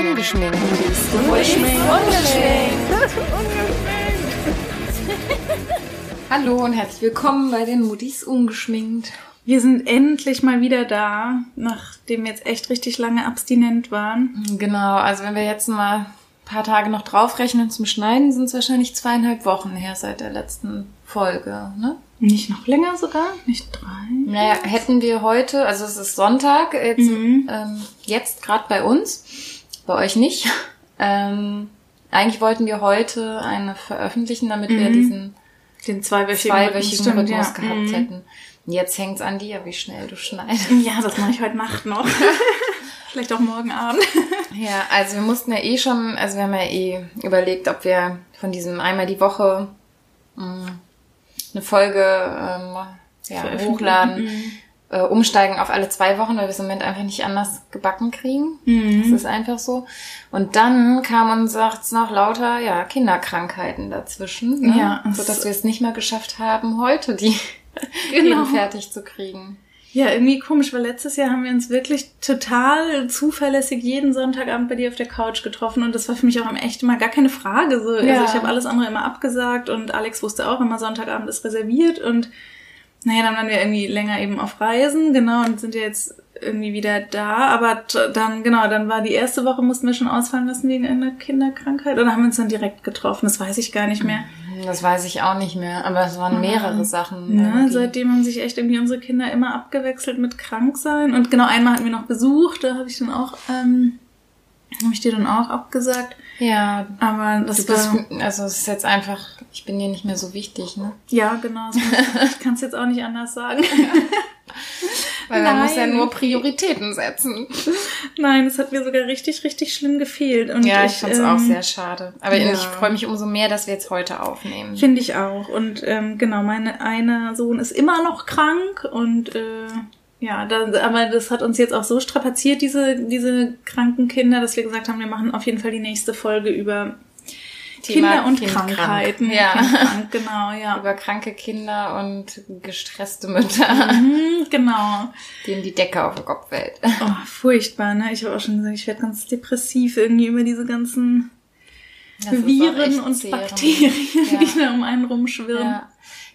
Ungeschminkt. Ungeschminkt. Hallo und herzlich willkommen bei den Moody's Ungeschminkt. Wir sind endlich mal wieder da, nachdem wir jetzt echt richtig lange abstinent waren. Genau, also wenn wir jetzt mal ein paar Tage noch draufrechnen zum Schneiden, sind es wahrscheinlich zweieinhalb Wochen her seit der letzten Folge, ne? Nicht noch länger sogar? Nicht drei? Naja, hätten wir heute, also es ist Sonntag, jetzt, Mhm. ähm, jetzt gerade bei uns, bei euch nicht. Ähm, eigentlich wollten wir heute eine veröffentlichen, damit wir Mhm. diesen Den zweiwöchigen, zweiwöchigen Stimmt, Rhythmus ja. gehabt Mhm. hätten. Jetzt hängt's an dir, wie schnell du schneidest. Ja, das mache ich heute Nacht noch. Vielleicht auch morgen Abend. Ja, also wir mussten ja eh schon, also wir haben ja eh überlegt, ob wir von diesem einmal die Woche mh, eine Folge ähm, ja, hochladen, Mhm. Äh, umsteigen auf alle zwei Wochen, weil wir es im Moment einfach nicht anders gebacken kriegen. Mhm. Das ist einfach so. Und dann kam uns sagt's noch lauter ja Kinderkrankheiten dazwischen, ne? Ja, so dass wir es nicht mehr geschafft haben, heute die Genau. Fertig zu kriegen. Ja, irgendwie komisch, weil letztes Jahr haben wir uns wirklich total zuverlässig jeden Sonntagabend bei dir auf der Couch getroffen und das war für mich auch im echt immer gar keine Frage. So. Ja. Also ich habe alles andere immer abgesagt und Alex wusste auch immer, Sonntagabend ist reserviert und naja, dann waren wir irgendwie länger eben auf Reisen, genau, und sind ja jetzt irgendwie wieder da. Aber dann, genau, dann war die erste Woche, mussten wir schon ausfallen lassen wegen einer Kinderkrankheit. Oder haben wir uns dann direkt getroffen? Das weiß ich gar nicht mehr. Das weiß ich auch nicht mehr, aber es waren mehrere Sachen. Ne, seitdem haben sich echt irgendwie unsere Kinder immer abgewechselt mit krank sein. Und genau einmal hatten wir noch Besuch, da habe ich dann auch, ähm, habe ich dir dann auch abgesagt. Ja, Aber das du bist, war, also es ist jetzt einfach, ich bin dir nicht mehr so wichtig, ne? ja genau, so- ich kann es jetzt auch nicht anders sagen. Weil man Nein. muss ja nur Prioritäten setzen. Nein, es hat mir sogar richtig, richtig schlimm gefehlt. Und ja, ich fand's ähm, auch sehr schade. Aber ja. ich freue mich umso mehr, dass wir jetzt heute aufnehmen. Finde ich auch. Und ähm, genau, meine eine Sohn ist immer noch krank und äh, ja, da, aber das hat uns jetzt auch so strapaziert, diese, diese kranken Kinder, dass wir gesagt haben, wir machen auf jeden Fall die nächste Folge über Thema Kinder und Kindkrank. Krankheiten. Ja. Kindkrank, genau, ja. Über kranke Kinder und gestresste Mütter, Mhm, genau. denen die Decke auf den Kopf fällt. Oh, furchtbar, ne? Ich habe auch schon gesagt, ich werde ganz depressiv irgendwie über diese ganzen Das Viren und. Bakterien, Ja. die da um einen rumschwirren. Ja.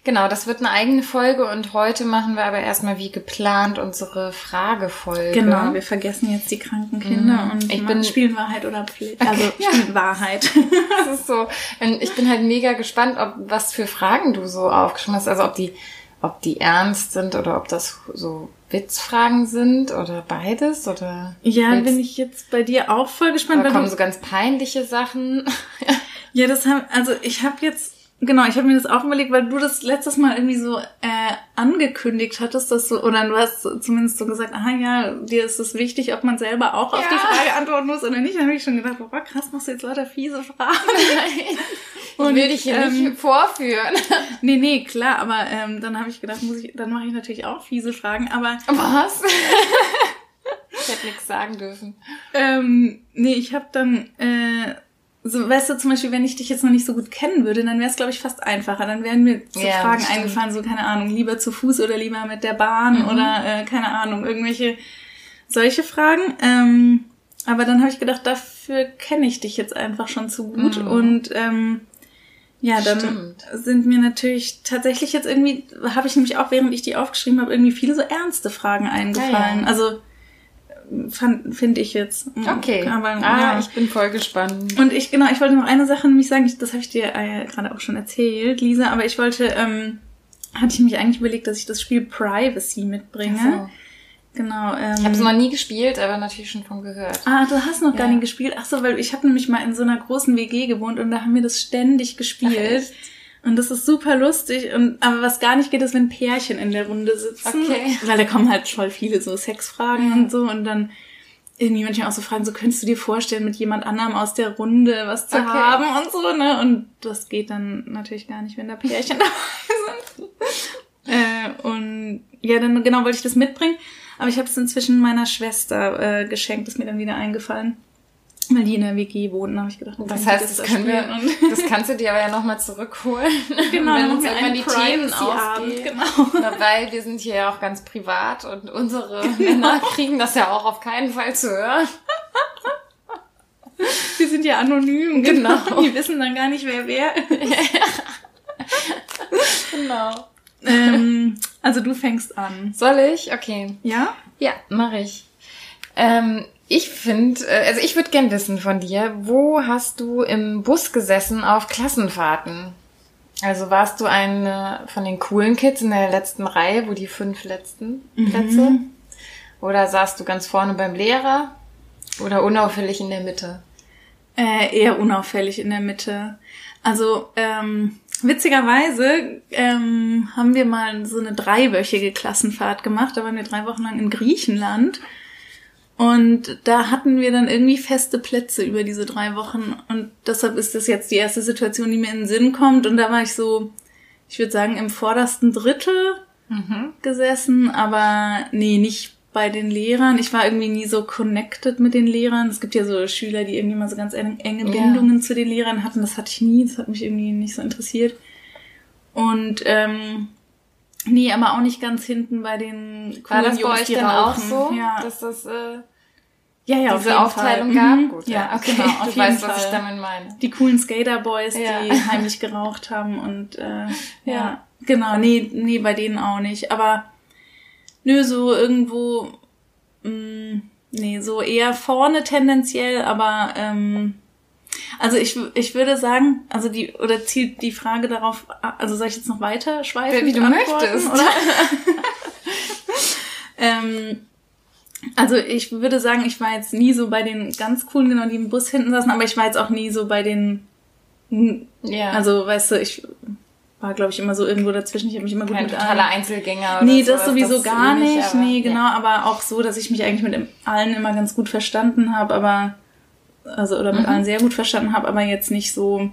Genau, das wird eine eigene Folge und heute machen wir aber erstmal wie geplant unsere Fragefolge. Genau, wir vergessen jetzt die kranken Kinder Mhm. und Ich bin- spielen Wahrheit oder Pflicht. Also ja. spielen Wahrheit. Das ist so. Und ich bin halt mega gespannt, ob was für Fragen du so aufgeschrieben hast. Also ob die, ob die ernst sind oder ob das so Witzfragen sind oder beides oder. ja, willst- bin ich jetzt bei dir auch voll gespannt. Weil kommen so ganz peinliche Sachen. ja, das haben, also ich habe jetzt, genau, ich habe mir das auch überlegt, weil du das letztes Mal irgendwie so äh, angekündigt hattest, dass du, oder du hast zumindest so gesagt, aha ja, dir ist es wichtig, ob man selber auch auf Ja. die Frage antworten muss oder nicht. Dann habe ich schon gedacht, boah, krass, machst du jetzt lauter fiese Fragen. Ich will dich hier ähm, nicht vorführen. nee, nee, klar, aber ähm, dann habe ich gedacht, muss ich, dann mache ich natürlich auch fiese Fragen, aber Was? ich hätte nichts sagen dürfen. Ähm, nee, ich habe dann, äh, so, weißt du, zum Beispiel, wenn ich dich jetzt noch nicht so gut kennen würde, dann wäre es, glaube ich, fast einfacher. Dann wären mir so Ja, Fragen stimmt. eingefallen, so, keine Ahnung, lieber zu Fuß oder lieber mit der Bahn Mhm. oder, äh, keine Ahnung, irgendwelche solche Fragen. Ähm, aber dann habe ich gedacht, dafür kenne ich dich jetzt einfach schon zu gut. Mhm. Und ähm, ja, dann Stimmt. sind mir natürlich tatsächlich jetzt irgendwie, habe ich nämlich auch, während ich die aufgeschrieben habe, irgendwie viele so ernste Fragen eingefallen. Ja, ja. Also finde ich jetzt. Okay. Aber, ah, ja. ich bin voll gespannt. Und ich, genau, ich wollte noch eine Sache nämlich sagen, ich, das habe ich dir äh, gerade auch schon erzählt, Lisa, aber ich wollte, ähm, hatte ich mich eigentlich überlegt, dass ich das Spiel Privacy mitbringe. So. Genau. Ähm, Ich habe es noch nie gespielt, aber natürlich schon von gehört. Ah, du hast noch gar Ja. nie gespielt. Ach so, weil ich habe nämlich mal in so einer großen WG gewohnt und da haben wir das ständig gespielt. Ach? Und das ist super lustig. Und aber was gar nicht geht, ist, wenn Pärchen in der Runde sitzen. Okay. Weil da kommen halt voll viele so Sexfragen und so und dann irgendwie manchmal auch so fragen, so könntest du dir vorstellen, mit jemand anderem aus der Runde was zu Okay. haben und so, ne? Und das geht dann natürlich gar nicht, wenn da Pärchen dabei sind. äh, und ja, dann genau wollte ich das mitbringen. Aber ich habe es inzwischen meiner Schwester äh, geschenkt, ist mir dann wieder eingefallen. Weil die in der WG wohnen, habe ich gedacht. Das heißt, das da können wir, das kannst du dir aber ja nochmal zurückholen. Genau, wenn uns irgendwann die Themen Privacy-Abend, ausgehen. genau. Weil wir sind hier ja auch ganz privat und unsere Männer kriegen das ja auch auf keinen Fall zu hören. wir sind ja anonym, Genau. Die wissen dann gar nicht, wer wer. genau. ähm, also du fängst an. Soll ich? Okay. Ja? Ja, mache ich. Ähm, ich finde, äh, also ich würde gern wissen von dir, wo hast du im Bus gesessen auf Klassenfahrten? Also warst du eine von den coolen Kids in der letzten Reihe, wo die fünf letzten Plätze? Oder saßt du ganz vorne beim Lehrer? Oder unauffällig in der Mitte? Äh, eher unauffällig in der Mitte. Also, ähm, witzigerweise ähm, haben wir mal so eine dreiwöchige Klassenfahrt gemacht. Da waren wir drei Wochen lang in Griechenland. Und da hatten wir dann irgendwie feste Plätze über diese drei Wochen. Und deshalb ist das jetzt die erste Situation, die mir in den Sinn kommt. Und da war ich so, ich würde sagen, im vordersten Drittel gesessen, aber nee, nicht bei den Lehrern. Ich war irgendwie nie so connected mit den Lehrern. Es gibt ja so Schüler, die irgendwie mal so ganz eng- enge Ja. Bindungen zu den Lehrern hatten. Das hatte ich nie. Das hat mich irgendwie nicht so interessiert. Und ähm, nee, aber auch nicht ganz hinten bei den War coolen das bei Jungs, euch die dann auch so, Ja, dass das äh, ja, ja, auf diese jeden Aufteilung Fall. gab? Mhm. Gut, ja, okay. genau, auf du weißt, Fall. was ich damit meine. die coolen Skaterboys, Ja. die heimlich geraucht haben und äh, ja. Ja. genau, nee, nee, bei denen auch nicht. Aber nö, so irgendwo, mh, nee, so eher vorne tendenziell, aber ähm, also ich, ich würde sagen, also die, oder zielt die Frage darauf, also soll ich jetzt noch weiter schweifen? Wie du möchtest. Oder? ähm, also ich würde sagen, ich war jetzt nie so bei den ganz coolen, genau, die im Bus hinten saßen, aber ich war jetzt auch nie so bei den, Ja. also weißt du, ich war, glaube ich, immer so irgendwo dazwischen. Ich habe mich immer gut kein mit totaler allen. Einzelgänger oder Nee, sowas, das sowieso ist gar ähnlich, nicht. aber- nee, genau, Ja. aber auch so, dass ich mich eigentlich mit allen immer ganz gut verstanden habe, aber also oder mit Mhm. allen sehr gut verstanden habe, aber jetzt nicht so.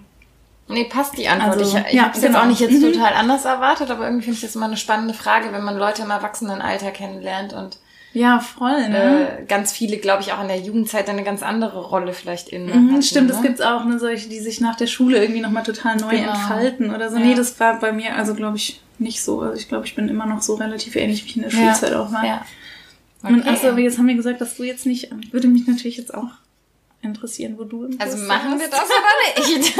Nee, passt die Antwort. Also, ich ich ja, habe es jetzt genau. auch nicht jetzt Mhm. total anders erwartet, aber irgendwie finde ich das immer eine spannende Frage, wenn man Leute im Erwachsenenalter kennenlernt und Ja, voll, ne? äh, ganz viele, glaube ich, auch in der Jugendzeit eine ganz andere Rolle vielleicht in. Mhm, stimmt, das gibt's auch, ne, solche, die sich nach der Schule irgendwie nochmal total neu Genau. entfalten oder so. Ja. Nee, das war bei mir, also glaube ich, nicht so. Also ich glaube, ich bin immer noch so relativ ähnlich, wie ich in der Ja. Schulzeit auch war. Ja. Und Okay. achso, aber jetzt haben wir gesagt, dass du jetzt nicht, würde mich natürlich jetzt auch interessieren, wo du Also machen wir das oder nicht?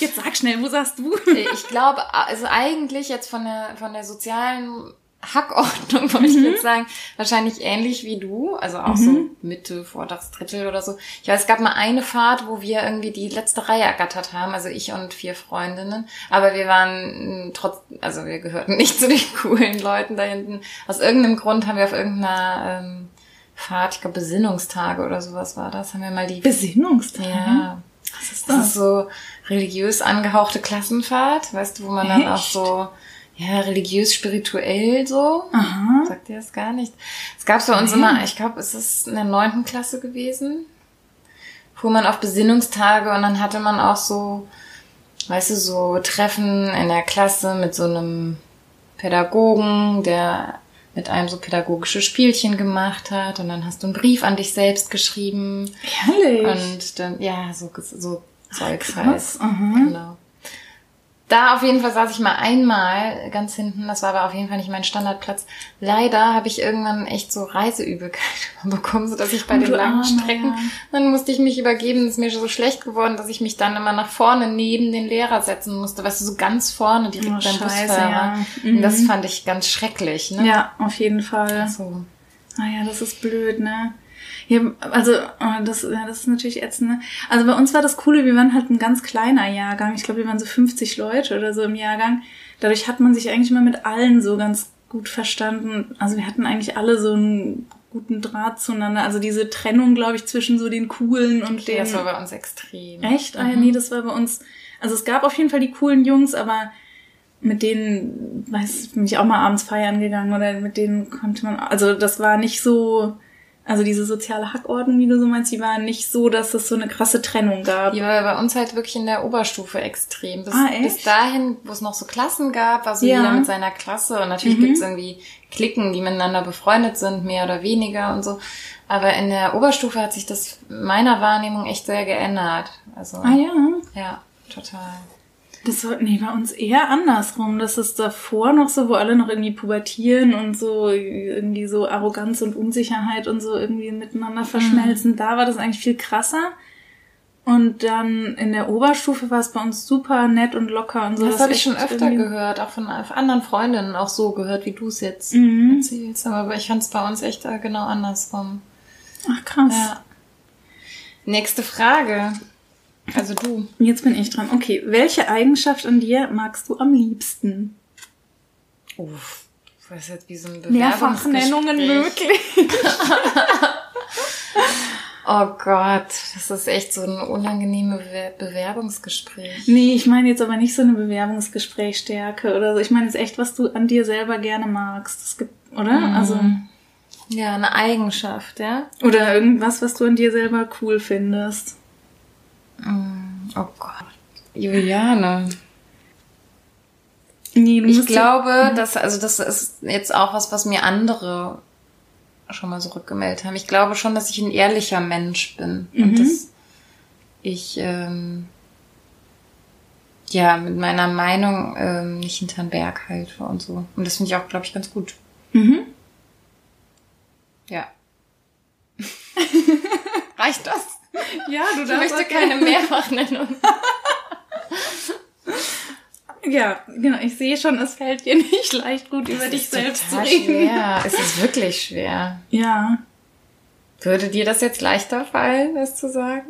Jetzt sag schnell, wo sagst du? ich glaube, also eigentlich jetzt von der, von der sozialen Hackordnung wollte ich Mhm. jetzt sagen, wahrscheinlich ähnlich wie du, also auch so Mitte, Vortags, Drittel oder so. Ich weiß, es gab mal eine Fahrt, wo wir irgendwie die letzte Reihe ergattert haben, also ich und vier Freundinnen, aber wir waren trotz, also wir gehörten nicht zu den coolen Leuten da hinten. Aus irgendeinem Grund haben wir auf irgendeiner ähm, Fahrt, ich glaube Besinnungstage oder sowas war das, haben wir mal die Besinnungstage? ja. Was ist Das das? ist so religiös angehauchte Klassenfahrt, weißt du, wo man dann auch Echt? so, ja, religiös, spirituell so. Aha. Sagt ihr das gar nicht? Es gab bei uns immer, ich glaube, es ist in der neunten Klasse gewesen, fuhr man auf Besinnungstage und dann hatte man auch so, weißt du, so Treffen in der Klasse mit so einem Pädagogen, der mit einem so pädagogische Spielchen gemacht hat und dann hast du einen Brief an dich selbst geschrieben. Herrlich. Und dann, ja, so, so Zeugs halt. aha. Genau. Da auf jeden Fall saß ich mal einmal ganz hinten, das war aber auf jeden Fall nicht mein Standardplatz. Leider habe ich irgendwann echt so Reiseübelkeit bekommen, so dass ich bei Oh, den langen Strecken, ja. dann musste ich mich übergeben, es ist mir schon so schlecht geworden, dass ich mich dann immer nach vorne neben den Lehrer setzen musste, weißt du, so ganz vorne direkt Oh, beim scheiße, Busfahrer. ja. Und das Mhm. fand ich ganz schrecklich, ne? Ja, auf jeden Fall. So. Ah ja, das ist blöd, ne? Ja, also oh, das, ja, das ist natürlich ätzend. Ne? Also bei uns war das Coole, wir waren halt ein ganz kleiner Jahrgang. Ich glaube, wir waren so 50 Leute oder so im Jahrgang. Dadurch hat man sich eigentlich immer mit allen so ganz gut verstanden. Also wir hatten eigentlich alle so einen guten Draht zueinander. Also diese Trennung, glaube ich, zwischen so den coolen und Okay, den. das war bei uns extrem. Echt? Ah ja, Mhm. nee, das war bei uns. Also es gab auf jeden Fall die coolen Jungs, aber mit denen, weiß ich, bin ich auch mal abends feiern gegangen oder mit denen konnte man, also das war nicht so, also diese soziale Hackordnung, wie du so meinst, die war nicht so, dass es so eine krasse Trennung gab. Die war bei uns halt wirklich in der Oberstufe extrem. Bis, Ah, echt? bis dahin, wo es noch so Klassen gab, war so Ja. jeder mit seiner Klasse. Und natürlich Mhm. gibt's irgendwie Klicken, die miteinander befreundet sind, mehr oder weniger und so. Aber in der Oberstufe hat sich das meiner Wahrnehmung echt sehr geändert. Also, Ah ja. ja, total. Das war, nee, bei uns eher andersrum. Das ist davor noch so, wo alle noch irgendwie pubertieren und so irgendwie so Arroganz und Unsicherheit und so irgendwie miteinander verschmelzen. Da war das eigentlich viel krasser. Und dann in der Oberstufe war es bei uns super nett und locker und so. Das habe ich schon öfter gehört, auch von anderen Freundinnen auch so gehört, wie du es jetzt Mhm. erzählst. Aber ich fand es bei uns echt genau andersrum. Ach krass. Ja. Nächste Frage. Also du. Jetzt bin ich dran. Okay, welche Eigenschaft an dir magst du am liebsten? Uff. Das ist jetzt wie so ein Mehrfachnennungen möglich. Oh Gott, das ist echt so ein unangenehmes Bewer- Bewerbungsgespräch. Nee, ich meine jetzt aber nicht so eine Bewerbungsgesprächstärke oder so. Ich meine jetzt echt, was du an dir selber gerne magst. Es gibt, oder? Mhm. Also, Ja, eine Eigenschaft, ja? oder irgendwas, was du an dir selber cool findest. Mm, Oh Gott. Juliane. Nee, Ich glaube, dass, also das ist jetzt auch was, was mir andere schon mal so rückgemeldet haben. Ich glaube schon, dass ich ein ehrlicher Mensch bin. Mhm. Und dass ich ähm, ja mit meiner Meinung ähm, nicht hinterm Berg halte und so. Und das finde ich auch, glaube ich, ganz gut. Mhm. Ja. Reicht das? Ja, du Ich darfst möchte auch keine Mehrfachnennung. Ja, genau. Ich sehe schon, es fällt dir nicht leicht gut, über Das dich selbst zu reden. Schwer. Es ist wirklich schwer. Ja. Würde dir das jetzt leichter fallen, das zu sagen?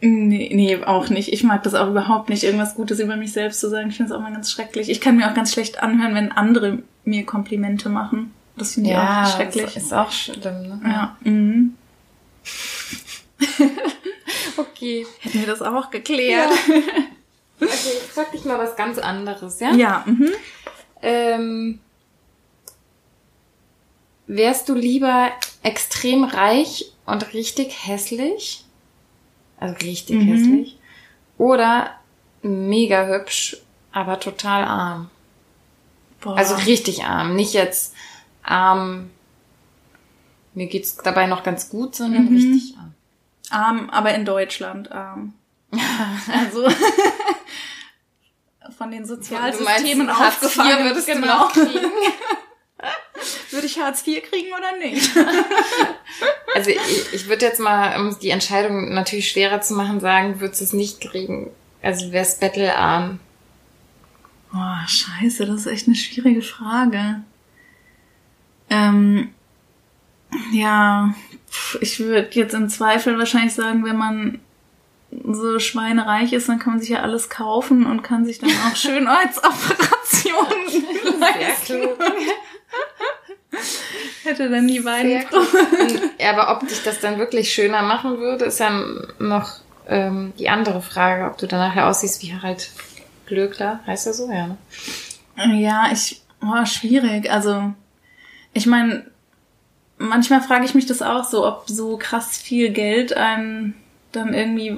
Nee, nee, auch nicht. Ich mag das auch überhaupt nicht, irgendwas Gutes über mich selbst zu sagen. Ich finde es auch mal ganz schrecklich. Ich kann mir auch ganz schlecht anhören, wenn andere mir Komplimente machen. Das finde ich auch schrecklich. das ist auch schlimm. Ne? Ja. Mhm. Okay. Hätten wir das auch geklärt. Okay, ich frag dich mal was ganz anderes, ja? Ja. mhm. Ähm, wärst du lieber extrem reich und richtig hässlich? Also richtig Mhm. hässlich. Oder mega hübsch, aber total arm. Boah. Also richtig arm. Nicht jetzt arm. Mir geht's dabei noch ganz gut, sondern Mhm. richtig arm. Arm, aber in Deutschland arm. also von den Sozialsystemen Hartz IV aufgefangen. würdest du genau. noch kriegen? Würde ich Hartz IV kriegen oder nicht? Also ich, ich würde jetzt mal, um die Entscheidung natürlich schwerer zu machen, sagen, würdest du es nicht kriegen. Also wär's bettelarm. Boah, scheiße, das ist echt eine schwierige Frage. Ähm, ja, ich würde jetzt im Zweifel wahrscheinlich sagen, wenn man so schweinereich ist, dann kann man sich ja alles kaufen und kann sich dann auch Schönheitsoperationen Sehr leisten. klug. Hätte dann Sehr klug. Ja, aber ob dich das dann wirklich schöner machen würde, ist ja noch ähm, die andere Frage, ob du dann nachher aussiehst wie Harald Glöckler. Heißt er so? Ja, ne? Ja, ich, boah, schwierig. Also, ich meine, manchmal frage ich mich das auch so, ob so krass viel Geld einem dann irgendwie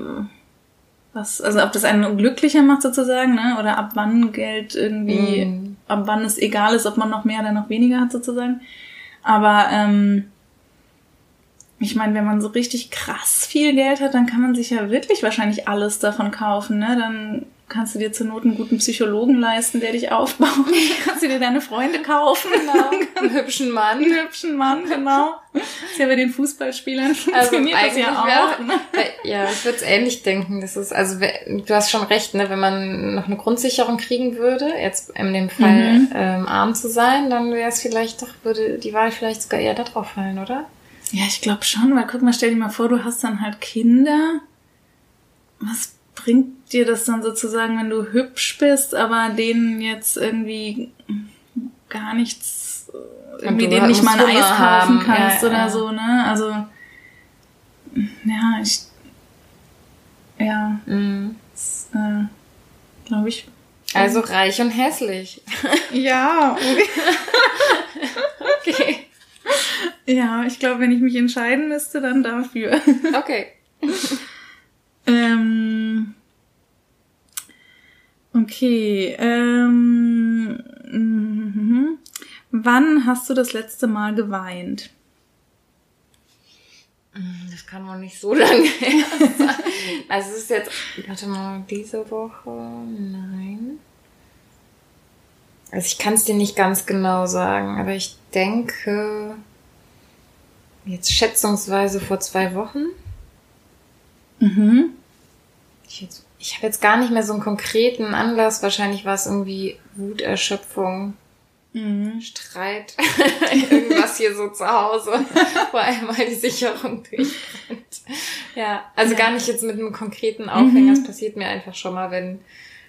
was, also ob das einen glücklicher macht sozusagen, ne? Oder ab wann Geld irgendwie, Mhm. ab wann es egal ist, ob man noch mehr oder noch weniger hat sozusagen. Aber ähm, ich meine, wenn man so richtig krass viel Geld hat, dann kann man sich ja wirklich wahrscheinlich alles davon kaufen, ne? Dann kannst du dir zur Not einen guten Psychologen leisten, der dich aufbaut. kannst du dir deine Freunde kaufen. Genau. Einen hübschen Mann. Einen hübschen Mann, genau. Ist ja bei den Fußballspielern Also funktioniert das ja auch. ne? ja, ich würde es ähnlich denken. Das ist, also du hast schon recht, ne? Wenn man noch eine Grundsicherung kriegen würde, jetzt in dem Fall Mhm. ähm, arm zu sein, dann wäre es vielleicht doch, würde die Wahl vielleicht sogar eher darauf fallen, oder? Ja, ich glaube schon, weil guck mal, stell dir mal vor, du hast dann halt Kinder. Was bringt dir das dann sozusagen, wenn du hübsch bist, aber denen jetzt irgendwie gar nichts, irgendwie denen nicht mal ein Eis kaufen haben. kannst Ja, oder ja. so, ne? Also, ja, ich, ja, Mhm. das, äh, glaube ich. Also reich und hässlich. Ja, Okay. ja, ich glaube, wenn ich mich entscheiden müsste, dann dafür. Okay. Ähm, okay. Ähm, mhm. Wann hast du das letzte Mal geweint? Das kann wohl nicht so lange her sein. Also es ist jetzt, warte mal, diese Woche, nein. Also ich kann es dir nicht ganz genau sagen, aber ich denke, jetzt schätzungsweise vor zwei Wochen. Mhm. ich jetzt, ich habe jetzt gar nicht mehr so einen konkreten Anlass. Wahrscheinlich war es irgendwie Wuterschöpfung, mhm. Streit, irgendwas hier so zu Hause, wo einmal die Sicherung durchbrennt. Ja, also ja. gar nicht jetzt mit einem konkreten Aufhänger. Es mhm. passiert mir einfach schon mal, wenn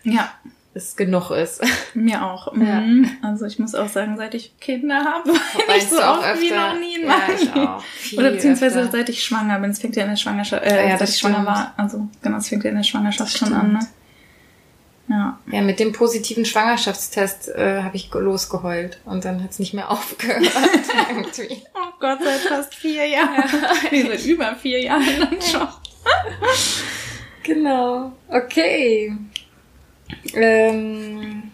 ja es genug ist. Mir auch. Ja. Mhm. Also ich muss auch sagen, seit ich Kinder habe, war ich so oft öfter, wie noch nie in ja, auch. Oder beziehungsweise öfter. seit ich schwanger bin. Es fängt ja in der Schwangerschaft, äh, ja, seit ich schwanger war. Also genau, es fängt ja in der Schwangerschaft schon an. Ne? Ja. ja, mit dem positiven Schwangerschaftstest äh, habe ich losgeheult und dann hat's nicht mehr aufgehört. Oh Gott, seit fast vier Jahren. Ja. Nee, seit über vier Jahren dann schon. genau. Okay. Ähm,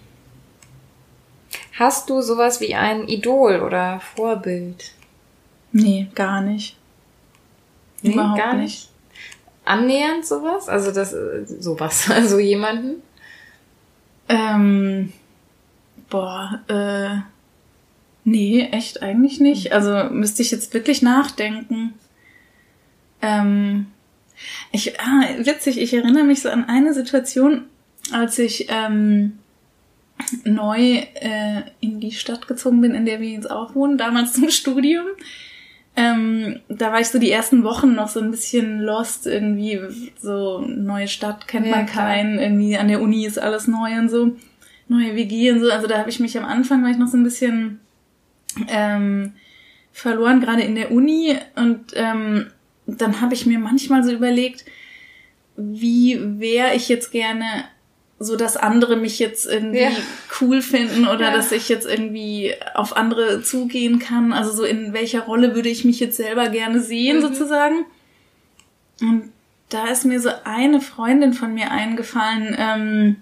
hast du sowas wie ein Idol oder Vorbild? Nee, gar nicht. Nee, Überhaupt gar nicht. nicht. Annähernd sowas? Also das sowas, also jemanden? Ähm, boah, äh, nee, echt eigentlich nicht. Also müsste ich jetzt wirklich nachdenken. Ähm, ich, ah, witzig, ich erinnere mich so an eine Situation, als ich ähm, neu äh, in die Stadt gezogen bin, in der wir jetzt auch wohnen, damals zum Studium. Ähm, da war ich so die ersten Wochen noch so ein bisschen lost, irgendwie so neue Stadt kennt ja, man keinen, irgendwie an der Uni ist alles neu und so, neue WG und so. Also da habe ich mich am Anfang war ich noch so ein bisschen ähm, verloren, gerade in der Uni und ähm, dann habe ich mir manchmal so überlegt, wie wäre ich jetzt gerne so dass andere mich jetzt irgendwie ja. cool finden oder ja. dass ich jetzt irgendwie auf andere zugehen kann. Also so in welcher Rolle würde ich mich jetzt selber gerne sehen mhm. sozusagen. Und da ist mir so eine Freundin von mir eingefallen, ähm,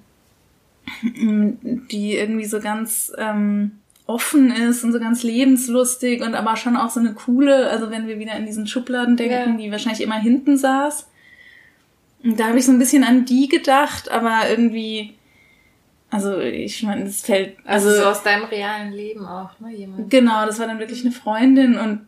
die irgendwie so ganz ähm, offen ist und so ganz lebenslustig und aber schon auch so eine coole, also wenn wir wieder in diesen Schubladen denken, ja. die wahrscheinlich immer hinten saß. Und da habe ich so ein bisschen an die gedacht, aber irgendwie, also ich meine, das fällt. Also, also so aus deinem realen Leben auch, ne? Jemand. Genau, das war dann wirklich eine Freundin und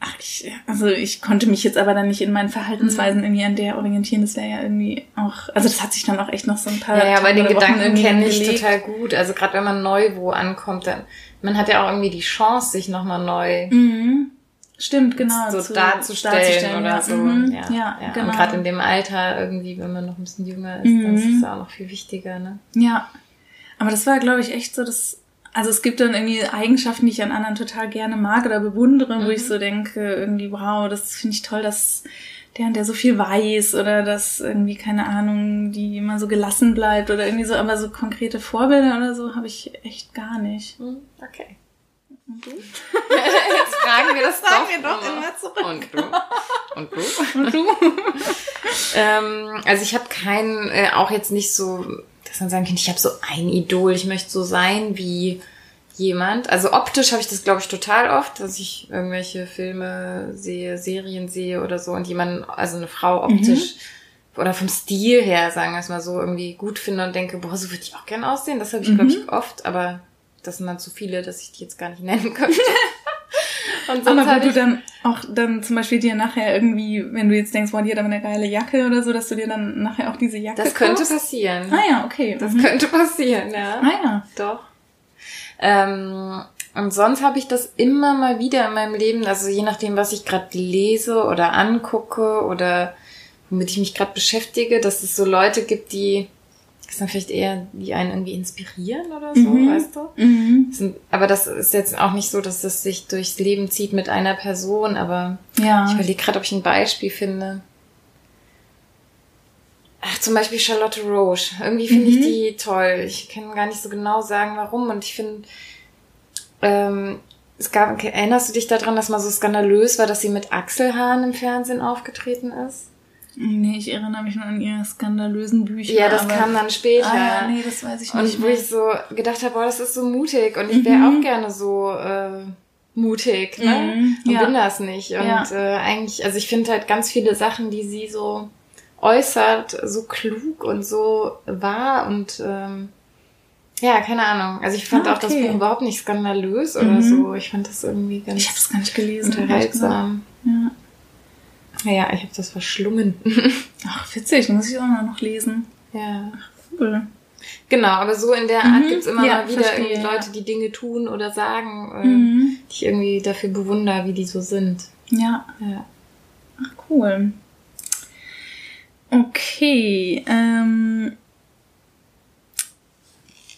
ach, ich, also ich konnte mich jetzt aber dann nicht in meinen Verhaltensweisen mhm. irgendwie an der orientieren. Das wäre ja irgendwie auch, also das hat sich dann auch echt noch so ein paar. Ja, ja, weil den Gedanken kenne ich total gut. Also gerade wenn man neu wo ankommt, dann man hat ja auch irgendwie die Chance, sich nochmal neu mhm. Stimmt, genau. So darzustellen, darzustellen, oder ja. so. Mhm. Ja, ja, ja. genau. Und gerade in dem Alter irgendwie, wenn man noch ein bisschen jünger ist, mhm. dann ist es auch noch viel wichtiger, ne? Ja. Aber das war, glaube ich, echt so das, also es gibt dann irgendwie Eigenschaften, die ich an anderen total gerne mag oder bewundere, mhm. wo ich so denke, irgendwie, wow, das finde ich toll, dass der und der so viel weiß oder dass irgendwie, keine Ahnung, die immer so gelassen bleibt oder irgendwie so, aber so konkrete Vorbilder oder so habe ich echt gar nicht. Mhm. Okay. Und du? Jetzt fragen wir das, das fragen doch, wir doch immer zurück. Und du? Und du? Und du? ähm, also ich habe keinen, äh, auch jetzt nicht so, dass man sagen kann, ich habe so ein Idol, ich möchte so sein wie jemand. Also optisch habe ich das, glaube ich, total oft, dass ich irgendwelche Filme sehe, Serien sehe oder so und jemand, also eine Frau optisch mhm. oder vom Stil her, sagen wir es mal so, irgendwie gut finde und denke, boah, so würde ich auch gern aussehen. Das habe ich, mhm. glaube ich, oft, aber das sind dann zu viele, dass ich die jetzt gar nicht nennen könnte. Und Aber wo du dann auch dann zum Beispiel dir nachher irgendwie, wenn du jetzt denkst, boah, die hat aber eine geile Jacke oder so, dass du dir dann nachher auch diese Jacke Das könnte passieren. Ah ja, okay. Das mhm. könnte passieren, ja. Ah ja. Doch. Ähm, und sonst habe ich das immer mal wieder in meinem Leben, also je nachdem, was ich gerade lese oder angucke oder womit ich mich gerade beschäftige, dass es so Leute gibt, die das sind vielleicht eher, die einen irgendwie inspirieren oder so, mhm. weißt du? Mhm. Sind, aber das ist jetzt auch nicht so, dass das sich durchs Leben zieht mit einer Person, aber ja. ich überlege gerade, ob ich ein Beispiel finde. Ach, zum Beispiel Charlotte Roche. Irgendwie finde mhm. ich die toll. Ich kann gar nicht so genau sagen, warum. Und ich finde, ähm, es gab, erinnerst du dich daran, dass mal so skandalös war, dass sie mit Achselhaaren im Fernsehen aufgetreten ist? Nee, ich erinnere mich nur an ihre skandalösen Bücher. Ja, das kam dann später. Ah, ja, nee, das weiß ich nicht. Und wo ich so gedacht habe, boah, das ist so mutig und ich wäre mhm. auch gerne so äh, mutig, ne? Mhm, und ja. bin das nicht. Und ja. äh, eigentlich, also ich finde halt ganz viele Sachen, die sie so äußert, so klug und so wahr und ähm, ja, keine Ahnung. Also ich fand ah, okay. auch das Buch überhaupt nicht skandalös oder mhm. so. Ich fand das irgendwie ganz ich habe es gar nicht gelesen, unterhaltsam. Ja. Ja, ich habe das verschlungen. Ach, witzig, muss ich auch noch lesen. ja. Cool. Genau, aber so in der Art Mhm. gibt's immer Ja, mal wieder verstehe, irgendwie ja. Leute, die Dinge tun oder sagen, äh, Mhm. die ich irgendwie dafür bewundere, wie die so sind. Ja, Ja. ach cool. Okay, ähm,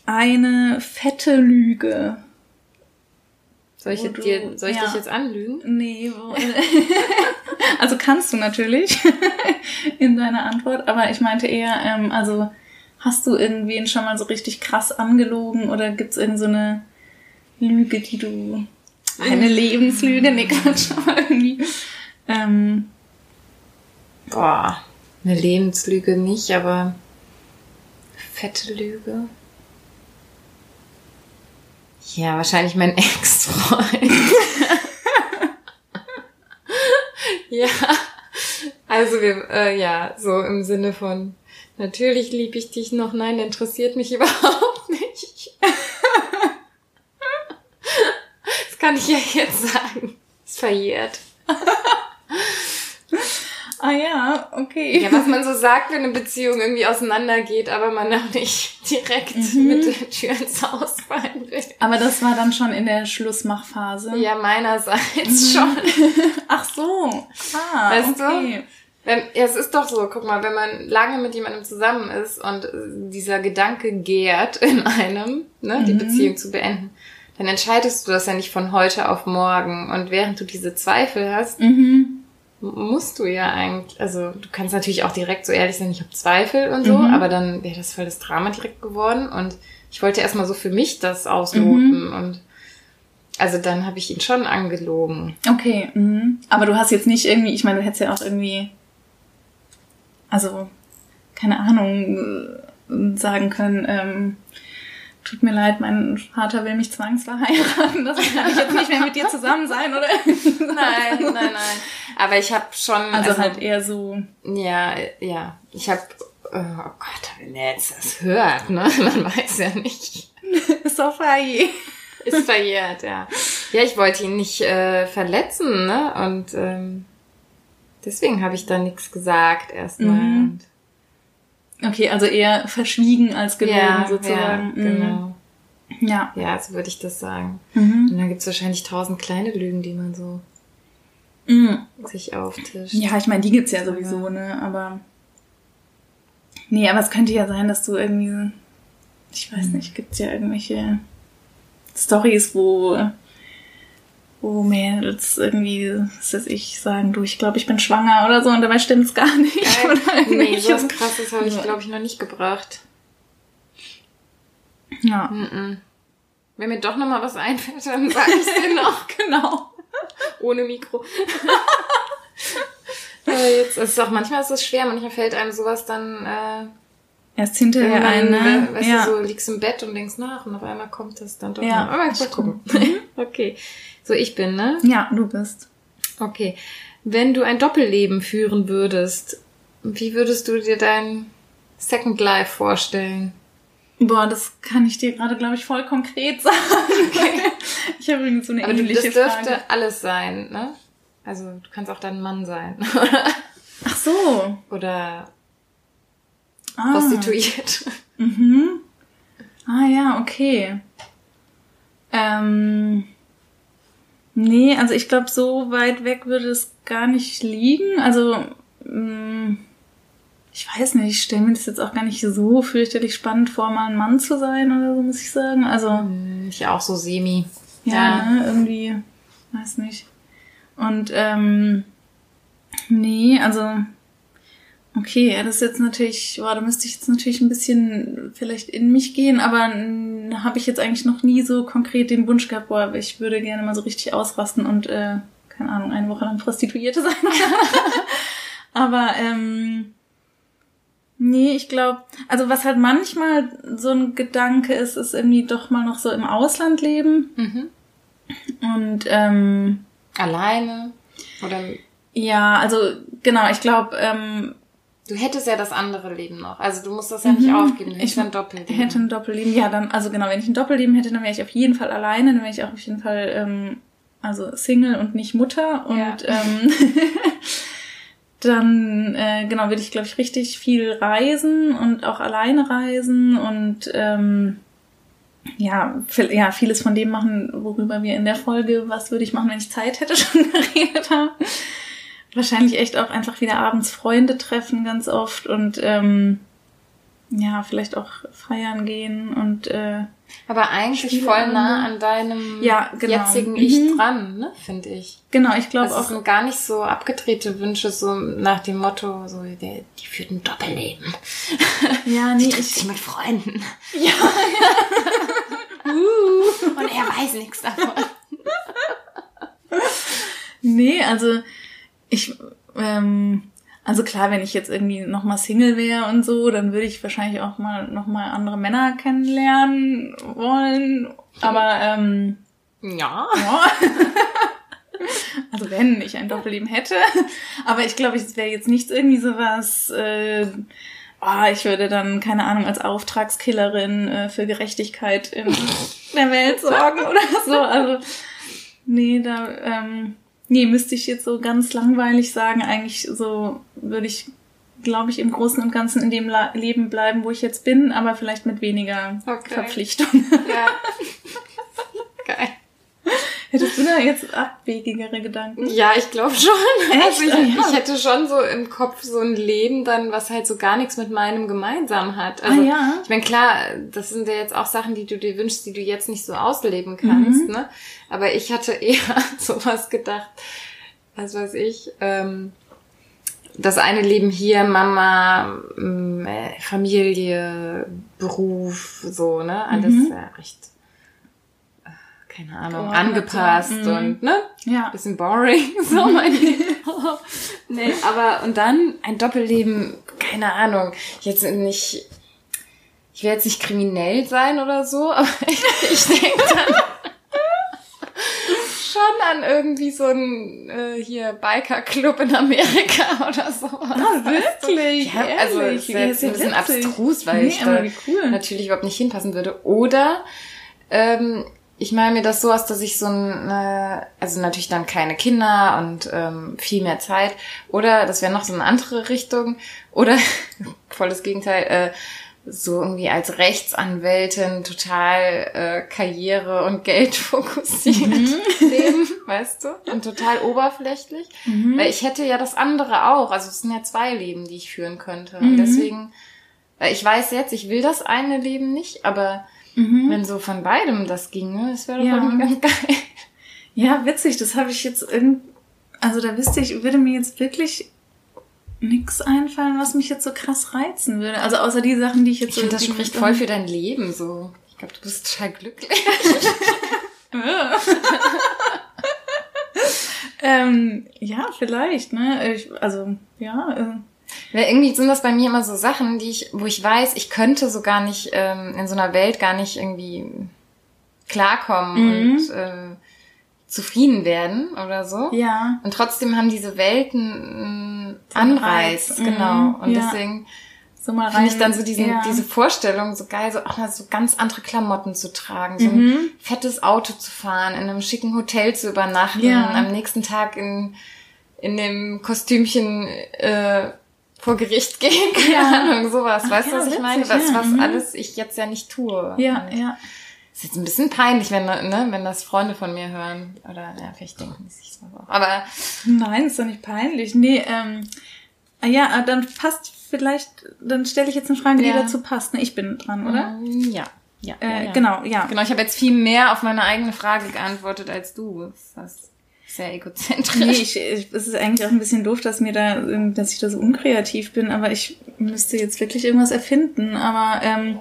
eine fette Lüge. Soll ich, jetzt du- dir, soll ich ja. dich jetzt anlügen? Nee, wo, also kannst du natürlich in deiner Antwort, aber ich meinte eher, ähm, also hast du irgendwen schon mal so richtig krass angelogen oder gibt's irgend so eine Lüge, die du eine Lebenslüge, nee, Quatsch, aber irgendwie, ähm, Boah, eine Lebenslüge nicht, aber fette Lüge. Ja, wahrscheinlich mein Ex-Freund. ja, also wir, äh, ja, so im Sinne von, natürlich liebe ich dich noch, nein, interessiert mich überhaupt nicht. das kann ich ja jetzt sagen. Ist verjährt. Ah ja, okay. Ja, was man so sagt, wenn eine Beziehung irgendwie auseinandergeht, aber man auch nicht direkt Mhm. mit der Tür ins Haus fallen will. Aber das war dann schon in der Schlussmachphase. Ja, meinerseits schon. Ach so. Ah, Weißt du? okay. Wenn, ja, es ist doch so, guck mal, wenn man lange mit jemandem zusammen ist und dieser Gedanke gärt in einem, ne, die Mhm. Beziehung zu beenden, dann entscheidest du das ja nicht von heute auf morgen. Und während du diese Zweifel hast, Mhm. Musst du ja eigentlich, also du kannst natürlich auch direkt so ehrlich sein, ich habe Zweifel und so, Mhm. aber dann wäre das voll das Drama direkt geworden und ich wollte erstmal so für mich das ausloten Mhm. und also dann habe ich ihn schon angelogen. Okay, mhm. aber du hast jetzt nicht irgendwie, ich meine, du hättest ja auch irgendwie, also, keine Ahnung, äh, sagen können, ähm, tut mir leid, mein Vater will mich zwangsverheiraten, das kann ich jetzt nicht mehr mit dir zusammen sein, oder? Nein, nein, nein. Aber ich habe schon, Also, halt eher so, ja, ja, ich habe, oh Gott, wenn er jetzt das hört, ne, man weiß ja nicht. ist doch frei. Ist verjährt, ja. Ja, ich wollte ihn nicht äh, verletzen, ne? Und ähm, deswegen habe ich da nichts gesagt erstmal. Mhm. Okay, also eher verschwiegen als gelogen ja, sozusagen. Ja, genau. Mhm. Ja. Ja, so würde ich das sagen. Mhm. Und dann gibt's wahrscheinlich tausend kleine Lügen, die man so Mhm. sich auftischt. Ja, ich meine, die gibt's ja sowieso, ne? Aber. Nee, aber es könnte ja sein, dass du irgendwie. Ich weiß nicht, gibt's ja irgendwelche Stories, wo. Wo Mädels irgendwie, was weiß ich, sagen, du, ich glaube, ich bin schwanger oder so und dabei stimmt's gar nicht. Äh, oder nee, sowas krasses habe ich, glaube ich, noch nicht gebracht. Ja, Mhm. Wenn mir doch noch mal was einfällt, dann sage ich dir noch. genau. Ohne Mikro. Aber jetzt ist es auch manchmal ist es schwer, manchmal fällt einem sowas dann äh, Erst hinterher ein, ne? we- weißt ja. du, so liegst im Bett und denkst nach und auf einmal kommt das dann doch Ja, noch. Aber ich mal gucken. okay. So, ich bin, ne? ja, du bist. Okay. Wenn du ein Doppelleben führen würdest, wie würdest du dir dein Second Life vorstellen? Boah, das kann ich dir gerade, glaube ich, voll konkret sagen. Ich habe übrigens so eine Aber du, das ähnliche dürfte Frage. alles sein, ne? Also du kannst auch dein Mann sein. Ach so. Oder Ah. prostituiert. Mhm. Ah ja, okay. Ähm, nee, also ich glaube, so weit weg würde es gar nicht liegen. Also, mh, ich weiß nicht, ich stelle mir das jetzt auch gar nicht so fürchterlich spannend vor, mal ein Mann zu sein oder so, muss ich sagen. Also, Ich auch so semi. ja, Ne, irgendwie, weiß nicht. Und, ähm, nee, also, okay, ja, das ist jetzt natürlich, boah, da müsste ich jetzt natürlich ein bisschen vielleicht in mich gehen, aber habe ich jetzt eigentlich noch nie so konkret den Wunsch gehabt, boah, ich würde gerne mal so richtig ausrasten und, äh, keine Ahnung, eine Woche lang Prostituierte sein. aber, ähm, Nee, ich glaube, also was halt manchmal so ein Gedanke ist, ist irgendwie doch mal noch so im Ausland leben. Mhm. Und ähm, Alleine. Oder ja, also genau, ich glaube, ähm, du hättest ja das andere Leben noch. Also du musst das ja nicht aufgeben. Du ich ein Doppelleben. hätte ein Doppelleben. Ja, dann, also genau, wenn ich ein Doppelleben hätte, dann wäre ich auf jeden Fall alleine, dann wäre ich auch auf jeden Fall ähm, also Single und nicht Mutter. Und Ja. ähm, dann äh, genau würde ich glaube ich richtig viel reisen und auch alleine reisen und ähm, ja, viel, ja vieles von dem machen, worüber wir in der Folge was würde ich machen, wenn ich Zeit hätte schon geredet haben. Wahrscheinlich echt auch einfach wieder abends Freunde treffen ganz oft und ähm, ja vielleicht auch feiern gehen und äh, aber eigentlich Spiele voll nah an deinem ja, genau. jetzigen mhm. Ich dran, ne, finde ich. Genau, ich glaube auch. Das sind gar nicht so abgedrehte Wünsche, so nach dem Motto, so, die, die führt ein Doppelleben. Ja, nee. Die trifft sich mit Freunden. Ja. uh, und er weiß nichts davon. nee, also ich, ähm, also klar, wenn ich jetzt irgendwie nochmal Single wäre und so, dann würde ich wahrscheinlich auch mal nochmal andere Männer kennenlernen wollen. Aber ähm, ja. ja. also wenn ich ein Doppelleben hätte. Aber ich glaube, es wäre jetzt nicht irgendwie sowas. Äh, oh, ich würde dann, keine Ahnung, als Auftragskillerin äh, für Gerechtigkeit in der Welt sorgen oder so. Also, nee, da, ähm, Nee, müsste ich jetzt so ganz langweilig sagen. Eigentlich so würde ich, glaube ich, im Großen und Ganzen in dem La Leben bleiben, wo ich jetzt bin, aber vielleicht mit weniger okay. Verpflichtung. Ja. Geil. Hättest du da jetzt abwegigere Gedanken? Ja, ich glaube schon. Also ich, ich, hätte schon so im Kopf so ein Leben dann, was halt so gar nichts mit meinem gemeinsam hat. Also, ah, ja. ich meine, klar, das sind ja jetzt auch Sachen, die du dir wünschst, die du jetzt nicht so ausleben kannst, mhm. ne? Aber ich hatte eher sowas gedacht, was weiß ich, ähm, das eine Leben hier, Mama, äh, Familie, Beruf, so, ne? Alles mhm. ja, recht keine Ahnung, angepasst mhm. und ne? Ja. Bisschen boring, so mein Nee, aber und dann ein Doppelleben, keine Ahnung. Jetzt nicht, ich will jetzt nicht kriminell sein oder so, aber ich, ich denke dann schon an irgendwie so ein äh, hier Biker-Club in Amerika oder so. Ah, wirklich? Ja, also ist jetzt ein bisschen abstrus, weil nee, ich da cool. natürlich überhaupt nicht hinpassen würde. Oder ähm, ich meine mir das so aus, dass ich so ein, äh, also natürlich dann keine Kinder und ähm, viel mehr Zeit. Oder das wäre noch so eine andere Richtung. Oder voll das Gegenteil, äh, so irgendwie als Rechtsanwältin total äh, Karriere und Geld fokussiert mhm. leben, weißt du? Und total oberflächlich. Mhm. Weil ich hätte ja das andere auch. Also es sind ja zwei Leben, die ich führen könnte. Mhm. Und deswegen, weil ich weiß jetzt, ich will das eine Leben nicht, aber Mhm. Wenn so von beidem das ginge, das wäre doch ja. ganz geil. Ja, witzig, das habe ich jetzt in, also da wüsste ich, würde mir jetzt wirklich nix einfallen, was mich jetzt so krass reizen würde. Also außer die Sachen, die ich jetzt ich so. Find, das spricht voll für dein Leben so. Ich glaube, du bist total glücklich. ähm, ja, vielleicht, ne? Ich, also, ja. Äh, weil irgendwie sind das bei mir immer so Sachen, die ich, wo ich weiß, ich könnte so gar nicht ähm, in so einer Welt gar nicht irgendwie klarkommen mhm. und äh, zufrieden werden oder so. Ja. Und trotzdem haben diese Welten äh, Anreiz, Anreiz. genau. Mhm. Und ja. deswegen so mal finde ich dann so diesen, ja. diese Vorstellung so geil, so auch mal so ganz andere Klamotten zu tragen, so mhm. ein fettes Auto zu fahren, in einem schicken Hotel zu übernachten, ja. am nächsten Tag in in dem Kostümchen äh, vor Gericht gehen, keine ja. Ahnung, sowas. Ach, weißt du, ja, was ich meine? Was, was mhm. alles ich jetzt ja nicht tue. Ja, Und ja. Ist jetzt ein bisschen peinlich, wenn, ne, wenn das Freunde von mir hören. Oder ja, vielleicht denken die sich so. Aber. Nein, ist doch nicht peinlich. Nee, ähm, ah ja, ah, dann passt vielleicht, dann stelle ich jetzt eine Frage, die ja. dazu passt. Ne, ich bin dran, oder? Mm, ja. Ja, äh, ja, ja, Genau, ja. Genau, ich habe jetzt viel mehr auf meine eigene Frage geantwortet als du. Das sehr egozentrisch. Nee, ich, ich, es ist eigentlich auch ein bisschen doof, dass mir da, dass ich da so unkreativ bin, aber ich müsste jetzt wirklich irgendwas erfinden. Aber ähm,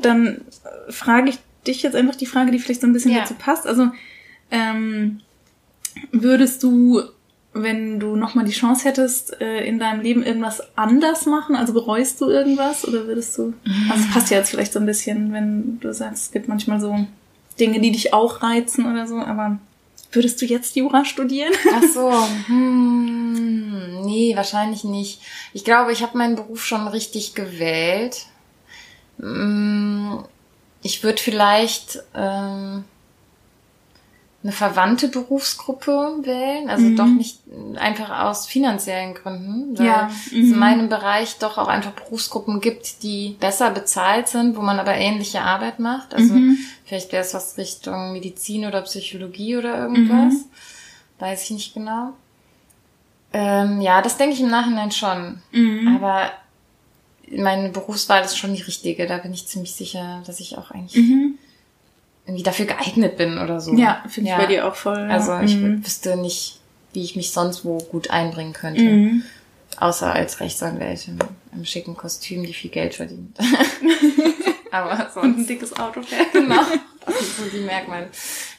dann frage ich dich jetzt einfach die Frage, die vielleicht so ein bisschen ja. dazu passt. Also ähm, würdest du, wenn du nochmal die Chance hättest, äh, in deinem Leben irgendwas anders machen? Also bereust du irgendwas oder würdest du? Also es passt ja jetzt vielleicht so ein bisschen, wenn du sagst, es gibt manchmal so Dinge, die dich auch reizen oder so, aber Würdest du jetzt Jura studieren? Ach so, hm, nee, wahrscheinlich nicht. Ich glaube, ich habe meinen Beruf schon richtig gewählt. Hm, ich würde vielleicht, ähm, eine verwandte Berufsgruppe wählen, also Mhm. doch nicht einfach aus finanziellen Gründen, weil Ja, es in mhm. meinem Bereich doch auch einfach Berufsgruppen gibt, die besser bezahlt sind, wo man aber ähnliche Arbeit macht. Also Mhm. vielleicht wäre es was Richtung Medizin oder Psychologie oder irgendwas. Mhm. Weiß ich nicht genau. Ähm, ja, das denke ich im Nachhinein schon. Mhm. Aber meine Berufswahl ist schon die richtige. Da bin ich ziemlich sicher, dass ich auch eigentlich Mhm. Irgendwie dafür geeignet bin oder so. Ja, finde ich bei dir auch voll. ja. Also ich Mhm. wüsste nicht, wie ich mich sonst wo gut einbringen könnte. Mhm. Außer als Rechtsanwältin im schicken Kostüm, die viel Geld verdient. Aber Und ein sonst. dickes Auto fährt. Genau. Das sind so die Merkmale.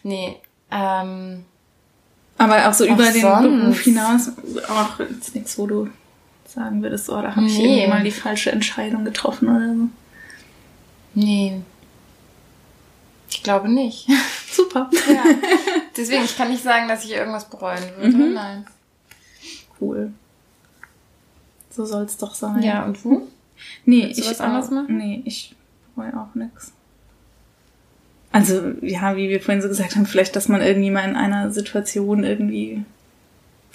Nee. Ähm, Aber auch so Ach, über den sonst? Beruf hinaus auch jetzt nichts, wo du sagen würdest, oh, da habe ich Nee. irgendwie mal die falsche Entscheidung getroffen oder so. nee. Ich glaube nicht. Super. Ja. Deswegen, ich kann nicht sagen, dass ich irgendwas bereuen würde. Mhm. Nein. Cool. So soll's doch sein. Ja, und du? Nee, Willst du ich was anderes auch, machen? Nee, ich wollte auch nix. Also, ja, wie wir vorhin so gesagt haben, vielleicht, dass man irgendwie mal in einer Situation irgendwie,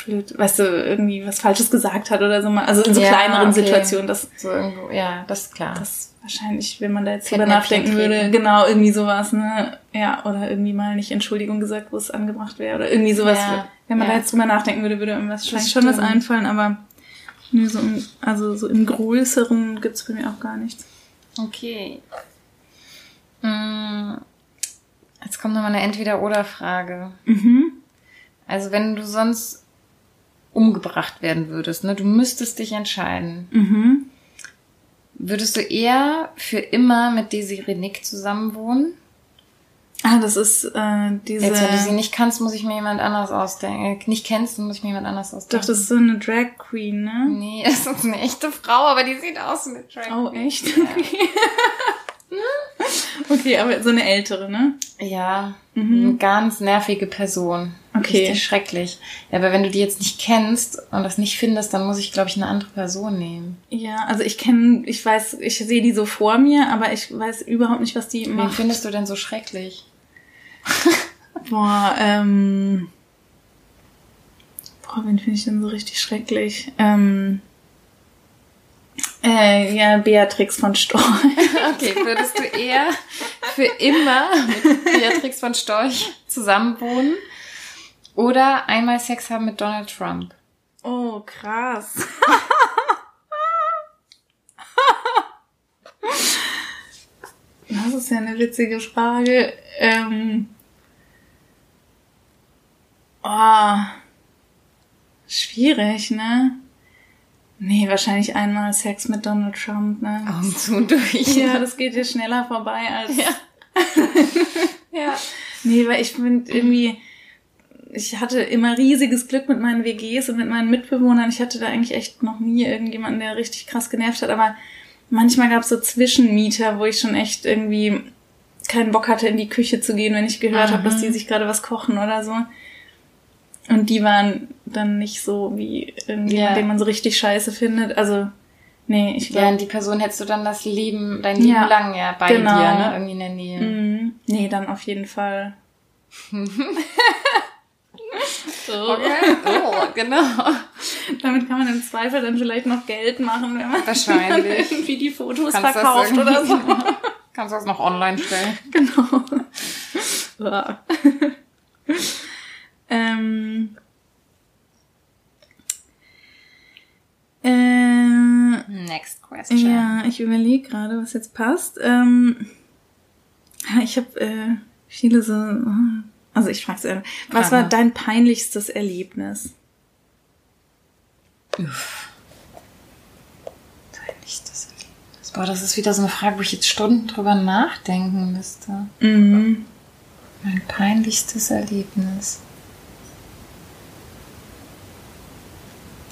blöd, weißt du, irgendwie was Falsches gesagt hat oder so mal. Also in so Ja, kleineren okay. Situationen, dass So irgendwo, ja, das ist klar. das wahrscheinlich, wenn man da jetzt drüber nachdenken würde, genau, irgendwie sowas, ne? Ja, oder irgendwie mal nicht Entschuldigung gesagt, wo es angebracht wäre. Oder irgendwie sowas. Ja, wenn man ja. da jetzt drüber nachdenken würde, würde irgendwas Das wahrscheinlich schon was einfallen, aber nö, so im, also so im Größeren gibt's bei mir auch gar nichts. Okay. Mm, Jetzt kommt nochmal eine Entweder-Oder-Frage. Mhm. Also wenn du sonst umgebracht werden würdest, ne, du müsstest dich entscheiden. Mhm. Würdest du eher für immer mit Desiree Nick zusammenwohnen? Ah, das ist äh, diese. Jetzt, wenn du sie nicht kannst, muss ich mir jemand anders ausdenken. Äh, nicht kennst, muss ich mir jemand anders ausdenken. Doch, das ist so eine Drag Queen, ne? Nee, es ist eine echte Frau, aber die sieht aus wie eine Drag Oh, Queen. echt? okay, aber so eine ältere, ne? Ja, Mhm. eine ganz nervige Person. Okay. Richtig schrecklich. Ja, aber wenn du die jetzt nicht kennst und das nicht findest, dann muss ich, glaube ich, eine andere Person nehmen. Ja, also ich kenne, ich weiß, ich sehe die so vor mir, aber ich weiß überhaupt nicht, was die Wen macht. findest du denn so schrecklich? Boah, ähm. Boah, wen finde ich denn so richtig schrecklich? Ähm. Äh, ja, Beatrix von Storch. Okay, würdest du eher für immer mit Beatrix von Storch zusammenwohnen oder einmal Sex haben mit Donald Trump? Oh, krass. Das ist ja eine witzige Frage. Ähm. Oh. Schwierig, ne? Nee, wahrscheinlich einmal Sex mit Donald Trump, ne? Augen zu und durch. Ja, das geht hier schneller vorbei als. Ja. ja. Nee, weil ich finde irgendwie, ich hatte immer riesiges Glück mit meinen WGs und mit meinen Mitbewohnern. Ich hatte da eigentlich echt noch nie irgendjemanden, der richtig krass genervt hat, aber manchmal gab es so Zwischenmieter, wo ich schon echt irgendwie keinen Bock hatte, in die Küche zu gehen, wenn ich gehört habe, dass die sich gerade was kochen oder so. Und die waren dann nicht so wie irgendwie, Ja. den man so richtig scheiße findet. Also, nee, ich Ja, glaube. und die Person hättest du dann das Leben, dein Leben Ja, lang ja bei genau. dir, ne? Irgendwie in der Nähe. Mhm. Nee, dann auf jeden Fall. Okay. Oh, genau. Damit kann man im Zweifel dann vielleicht noch Geld machen, wenn man Wahrscheinlich. irgendwie die Fotos Kannst verkauft oder so. Kannst du das noch online stellen? Genau. Ja. Ähm. Äh, Next question. ja, ich überlege gerade, was jetzt passt. Ähm, ich habe äh, viele so. Also ich frage äh, was war dein peinlichstes Erlebnis? Peinlichstes Erlebnis. Boah, das ist wieder so eine Frage, wo ich jetzt Stunden drüber nachdenken müsste. Mhm. Mein peinlichstes Erlebnis.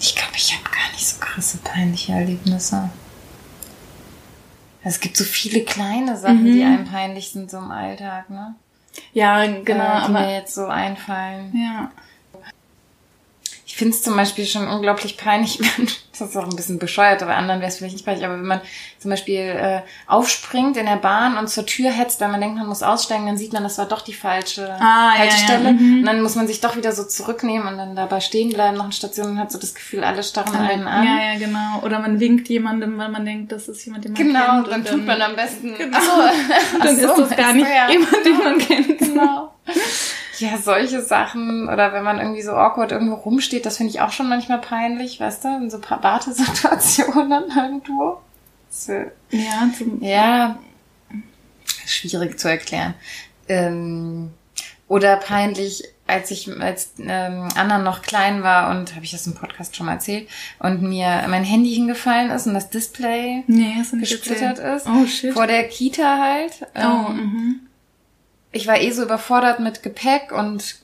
Ich glaube, ich habe gar nicht so krasse peinliche Erlebnisse. Es gibt so viele kleine Sachen, Mhm. die einem peinlich sind so im Alltag, ne? Ja, genau, äh, die mir aber jetzt so einfallen. ja. Ich finde es zum Beispiel schon unglaublich peinlich, das ist auch ein bisschen bescheuert, aber anderen wäre es vielleicht nicht peinlich, aber wenn man zum Beispiel äh, aufspringt in der Bahn und zur Tür hetzt, weil man denkt, man muss aussteigen, dann sieht man, das war doch die falsche Ah, ja, Haltestelle. ja, mhm. Und dann muss man sich doch wieder so zurücknehmen und dann dabei stehen bleiben nach einer Station und hat so das Gefühl, alle starren einen an. Ja, ja, genau. Oder man winkt jemandem, weil man denkt, das ist jemand, den man Genau, kennt. dann und tut man am besten. Genau. Ach so. dann Ach so, ist das gar nicht ja. jemand, den man kennt. Genau. Ja, solche Sachen. Oder wenn man irgendwie so awkward irgendwo rumsteht, das finde ich auch schon manchmal peinlich, weißt du? In so paar Wartesituationen irgendwo. So. Ja, zum, Ja, schwierig zu erklären. Ähm, oder peinlich, als ich als ähm, Anna noch klein war und habe ich das im Podcast schon mal erzählt und mir mein Handy hingefallen ist und das Display nee, gesplittert erzählt. ist. Oh, shit. Vor der Kita halt. oh, Ähm, mhm. Ich war eh so überfordert mit Gepäck und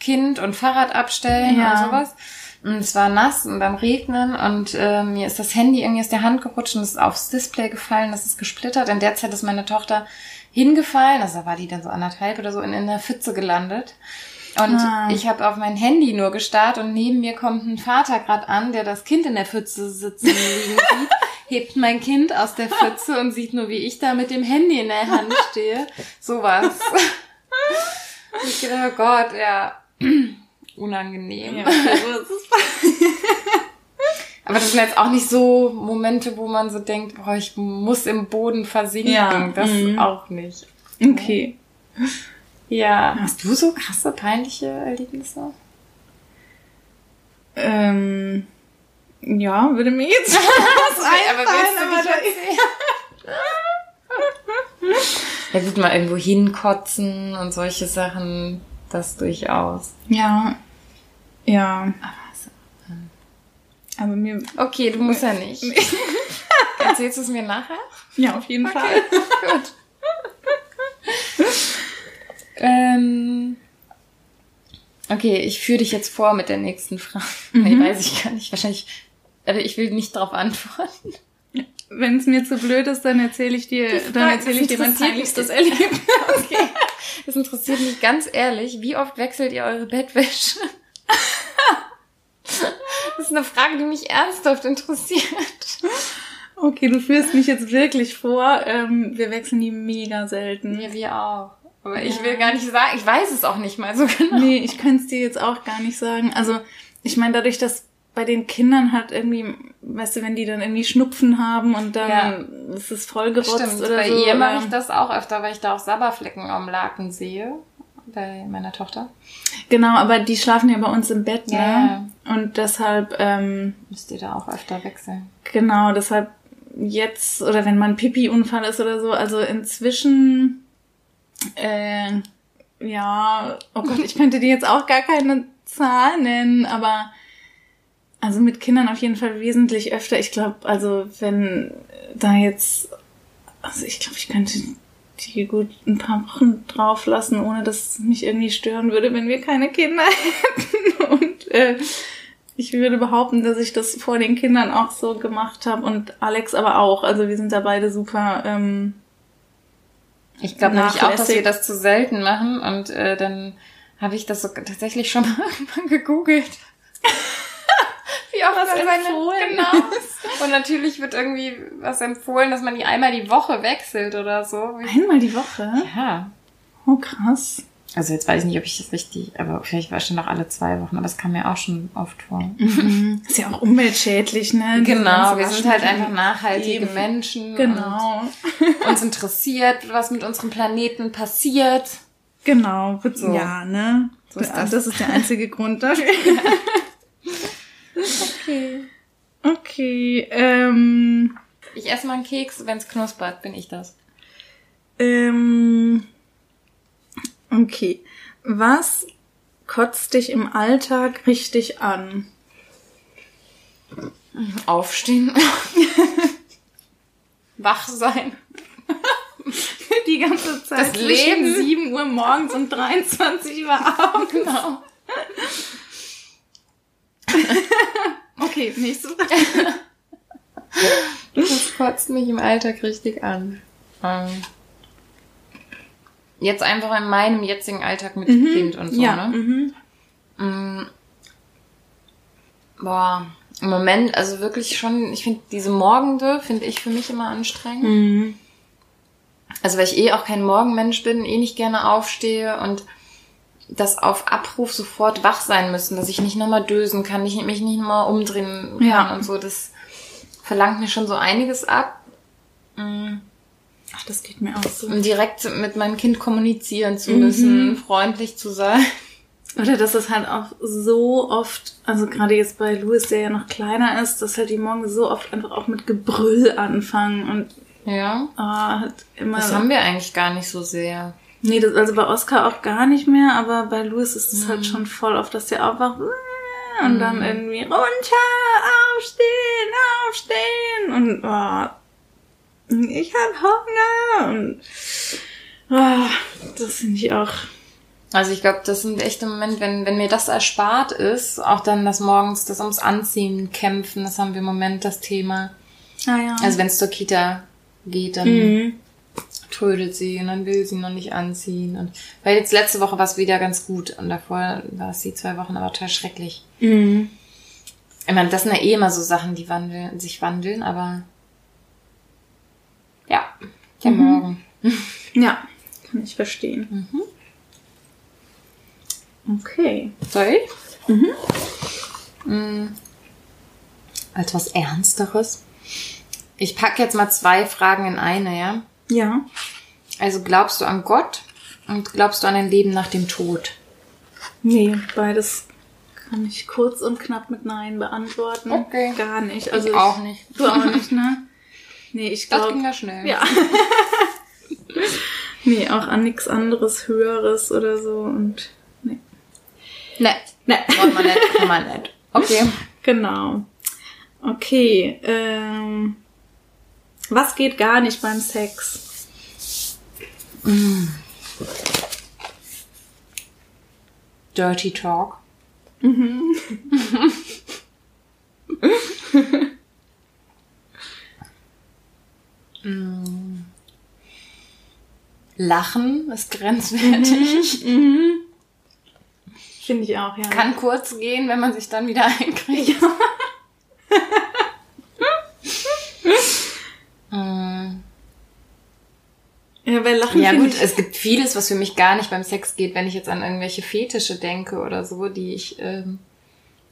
Kind und Fahrrad abstellen Ja. und sowas. Und es war nass und beim Regnen und äh, mir ist das Handy irgendwie aus der Hand gerutscht und es ist aufs Display gefallen, das ist gesplittert. In der Zeit ist meine Tochter hingefallen, also da war die dann so anderthalb oder so in, in der Pfütze gelandet. Und Ah. ich habe auf mein Handy nur gestarrt und neben mir kommt ein Vater gerade an, der das Kind in der Pfütze sitzen liegen sieht, hebt mein Kind aus der Pfütze und sieht nur, wie ich da mit dem Handy in der Hand stehe. Sowas. Und ich gedacht, oh Gott, ja, unangenehm. Ja. Aber das sind jetzt auch nicht so Momente, wo man so denkt, boah, ich muss im Boden versinken. Ja, Das mhm. auch nicht. Okay. Ja. Hast du so krasse, peinliche Erlebnisse? Ähm, ja, würde mir jetzt was aber einfallen, willst du aber da-? Ja gut, mal irgendwo hinkotzen und solche Sachen, das durchaus. Ja. Ja. Aber. Aber mir, Okay, du musst ja nicht. Erzählst du es mir nachher? ja, auf jeden Fall. Gut. ähm, okay, ich führe dich jetzt vor mit der nächsten Frage. Nee, weiß ich gar nicht. Wahrscheinlich, aber ich will nicht darauf antworten. Wenn es mir zu blöd ist, dann erzähle ich dir, dann erzähle ich dir mein peinlichstes. Erlebnis. Okay. Das interessiert mich ganz ehrlich. Wie oft wechselt ihr eure Bettwäsche? Das ist eine Frage, die mich ernsthaft interessiert. Okay, du führst mich jetzt wirklich vor. Ähm, wir wechseln die mega selten. Ja, wir auch. Aber ich will gar nicht sagen, ich weiß es auch nicht mal so genau. Nee, ich könnte es dir jetzt auch gar nicht sagen. Also, ich meine, dadurch, dass bei den Kindern halt irgendwie, weißt du, wenn die dann irgendwie Schnupfen haben und dann Ja. ist es vollgerotzt Stimmt, oder bei so. ihr mache ich das auch öfter, weil ich da auch Sabberflecken am Laken sehe. Bei meiner Tochter. Genau, aber die schlafen ja bei uns im Bett, ne? Ja, Und deshalb, ähm, Müsst ihr da auch öfter wechseln. genau, deshalb jetzt, oder wenn man Pipi-Unfall ist oder so, also inzwischen, äh, ja, oh Gott, ich könnte dir jetzt auch gar keine Zahl nennen, aber also mit Kindern auf jeden Fall wesentlich öfter. Ich glaube, also wenn da jetzt, also ich glaube, ich könnte die gut ein paar Wochen drauf lassen, ohne dass es mich irgendwie stören würde, wenn wir keine Kinder hätten. Und äh, ich würde behaupten, dass ich das vor den Kindern auch so gemacht habe und Alex aber auch. Also wir sind da beide super. Ähm, Ich glaube nämlich auch, dass wir das zu selten machen und äh, dann habe ich das so tatsächlich schon mal gegoogelt. Wie oft Was empfohlen Genau. Und natürlich wird irgendwie was empfohlen, dass man die einmal die Woche wechselt oder so. einmal die Woche. Ja. Oh krass. Also jetzt weiß ich nicht, ob ich das richtig, aber vielleicht war es schon noch alle zwei Wochen, aber es kam mir auch schon oft vor. Mhm. Ist ja auch umweltschädlich, ne? Genau, wir sind halt einfach nachhaltige Eben. Menschen. Genau. Und uns interessiert, was mit unserem Planeten passiert. Genau. So. Ja, ne? So ist das. das. ist der einzige Grund dafür. Okay. Okay, ähm, Ich esse mal einen Keks, wenn es knuspert, bin ich das. ähm, okay. Was kotzt dich im Alltag richtig an? Aufstehen. Wach sein. Die ganze Zeit. Das Leben. 7 Uhr morgens und 23 Uhr abends. Genau. Okay, nächste Frage. Das kotzt mich im Alltag richtig an. Ähm, jetzt einfach in meinem jetzigen Alltag mit Kind und so, ja. ne? Mhm. Mm, Boah, im Moment, also wirklich schon, ich finde diese Morgende, finde ich für mich immer anstrengend. Mhm. Also weil ich eh auch kein Morgenmensch bin, eh nicht gerne aufstehe und das auf Abruf sofort wach sein müssen, dass ich nicht nochmal dösen kann, ich mich nicht nochmal umdrehen kann Ja. und so, das verlangt mir schon so einiges ab. Mm. Ach, das geht mir auch so. Um direkt mit meinem Kind kommunizieren zu Mhm. müssen, freundlich zu sein. Oder dass es halt auch so oft, also gerade jetzt bei Louis, der ja noch kleiner ist, dass halt die Morgen so oft einfach auch mit Gebrüll anfangen und Ja. ah, hat immer. Das haben wir eigentlich gar nicht so sehr. Nee, das, also bei Oscar auch gar nicht mehr, aber bei Louis ist es Mhm. halt schon voll oft, dass der aufwacht und dann irgendwie runter, aufstehen, aufstehen und oh, ich hab Hunger und ah, das finde ich auch. Also ich glaube, das sind echt im Moment, wenn, wenn mir das erspart ist, auch dann das morgens, das ums Anziehen kämpfen, das haben wir im Moment das Thema. Ah ja. Also wenn es zur Kita geht, dann mhm. Trödelt sie und dann will sie noch nicht anziehen. Und weil jetzt letzte Woche war es wieder ganz gut und davor war es die zwei Wochen aber total schrecklich. Mhm. Ich meine, das sind ja eh immer so Sachen, die wandeln, sich wandeln, aber ja, der Morgen. Ja, kann ich verstehen. Okay. Soll ich? Mhm. Als was Ernsteres. Ich packe jetzt mal zwei Fragen in eine, ja? Ja. Also glaubst du an Gott und glaubst du an ein Leben nach dem Tod? Nee, beides kann ich kurz und knapp mit Nein beantworten. Okay. Gar nicht. Also ich auch nicht. Du auch nicht, ne? Nee, ich Das glaube. ging ja schnell. Ja. nee, auch an nichts anderes, Höheres oder so und. Nee. Ne, Ne. wollen wir nicht, kann man nicht. Okay. Genau. Okay. Ähm, was geht gar nicht beim Sex? Dirty Talk. Mm. Lachen ist grenzwertig. Finde ich auch, ja. Kann kurz gehen, wenn man sich dann wieder einkriegt. Mm. Ja, weil Lachen Ja gut, es gibt vieles, was für mich gar nicht beim Sex geht, wenn ich jetzt an irgendwelche Fetische denke oder so, die ich ähm,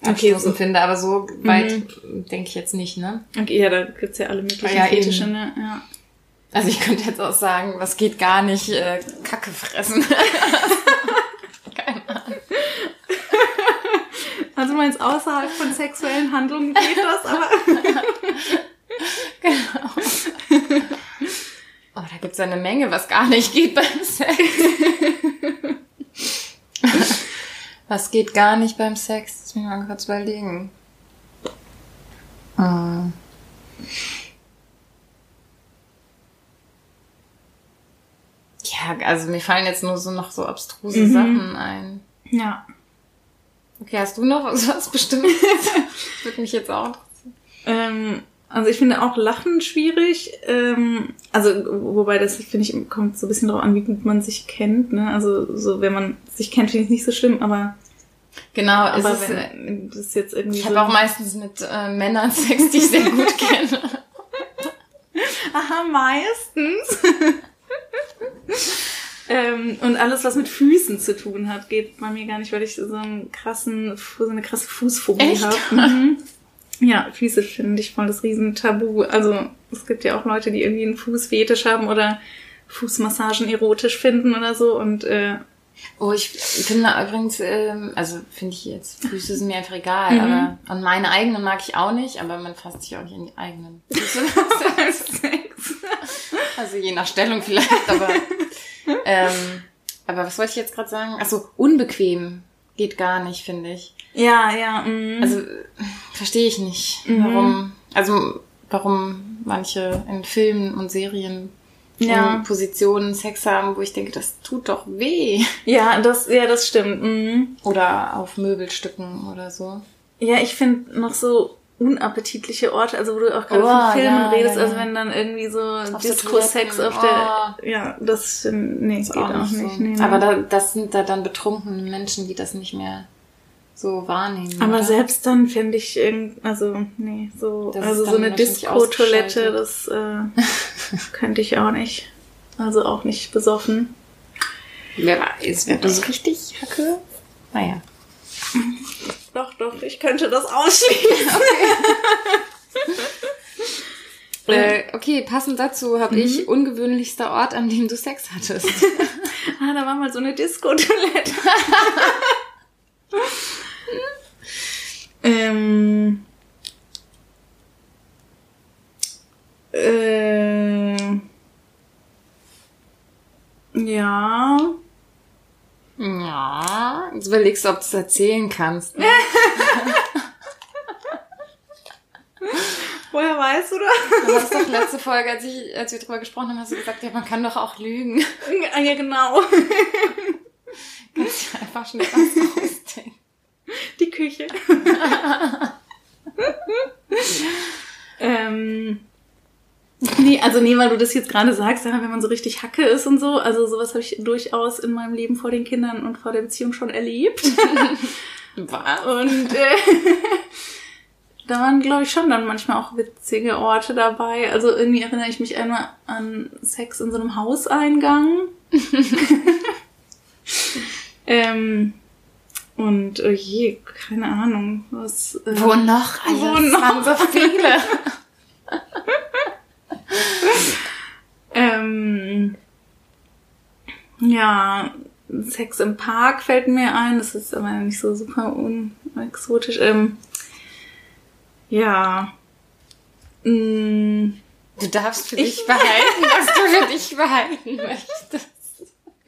Okay, abstoßend so- finde. Aber so weit denke ich jetzt nicht, ne? Okay, ja, da gibt's ja alle möglichen Ja, Fetische, eben. ne? Ja. Also ich könnte jetzt auch sagen, was geht gar nicht, äh, Kacke fressen. Keine Ahnung. Also du meinst, außerhalb von sexuellen Handlungen geht das, aber. Oh, da gibt's ja eine Menge, was gar nicht geht beim Sex. was geht gar nicht beim Sex? Lass mich mal kurz überlegen. Hm. Ja, also mir fallen jetzt nur so noch so abstruse Mhm. Sachen ein. ja. Okay, hast du noch was Bestimmtes? Das würde mich jetzt auch interessieren. Ähm, also ich finde auch Lachen schwierig. Ähm, also wobei das finde ich kommt so ein bisschen drauf an, wie gut man sich kennt. Ne? Also so wenn man sich kennt, finde ich es nicht so schlimm, aber Genau, aber ist, wenn das jetzt irgendwie ich so habe auch meistens mit äh, Männern Sex, die ich sehr gut kenne. Aha, meistens. ähm, und alles, was mit Füßen zu tun hat, geht bei mir gar nicht, weil ich so einen krassen, so eine krasse Fußphobie habe. Mhm. Ja, Füße finde ich voll das Riesentabu. Also es gibt ja auch Leute, die irgendwie einen Fußfetisch haben oder Fußmassagen erotisch finden oder so. Und äh, Oh, ich finde übrigens, ähm, also finde ich jetzt, Füße sind mir einfach egal, aber und meine eigenen mag ich auch nicht, aber man fasst sich auch nicht an die eigenen Füße. also je nach Stellung vielleicht, aber ähm, aber was wollte ich jetzt gerade sagen? Achso, unbequem geht gar nicht, finde ich. Ja, ja. mhm. Also verstehe ich nicht, warum, also warum manche in Filmen und Serien Ja. Positionen Sex haben, wo ich denke, das tut doch weh. ja, das, ja, das stimmt. Mhm. Oder auf Möbelstücken oder so. Ja, ich finde noch so unappetitliche Orte, also wo du auch gerade Oh, von Filmen ja, redest, ja, also wenn dann irgendwie so Disco-Sex auf der, ja, das, nee, Ist geht auch nicht. so. Nee. Aber da, das sind da dann betrunkene Menschen, die das nicht mehr so wahrnehmen. Aber oder? selbst dann finde ich irgend, also nee, so Das also so eine Disco-Toilette, das äh, könnte ich auch nicht. Also auch nicht besoffen. Wer weiß, wer das richtig hacke? Naja. Doch, doch, ich könnte das ausschließen. Äh, okay, passend dazu habe ich ungewöhnlichster Ort, an dem du Sex hattest. Ah, da war mal so eine Disco-Toilette. Ähm. Äh, ja. ja, jetzt überlegst du, ob du es erzählen kannst. Ne? Woher weißt du das? Du hast doch letzte Folge, als, ich, als wir drüber gesprochen haben, hast du gesagt, ja, man kann doch auch lügen. Ja, genau. Kannst du einfach schnell was ausdenken. Die Küche. ähm. Nee, also nee, weil du das jetzt gerade sagst, wenn man so richtig Hacke ist und so, also sowas habe ich durchaus in meinem Leben vor den Kindern und vor der Beziehung schon erlebt. Was? Und äh, da waren, glaube ich, schon dann manchmal auch witzige Orte dabei. Also irgendwie erinnere ich mich einmal an Sex in so einem Hauseingang. ähm, und oh je, keine Ahnung, was. Äh, Wo noch? Also, Wo noch? waren so viele. Ähm, ja, Sex im Park fällt mir ein. Das ist aber nicht so super unexotisch. Ähm, ja. Mm, Du darfst für Ich dich behalten, was du für dich behalten möchtest.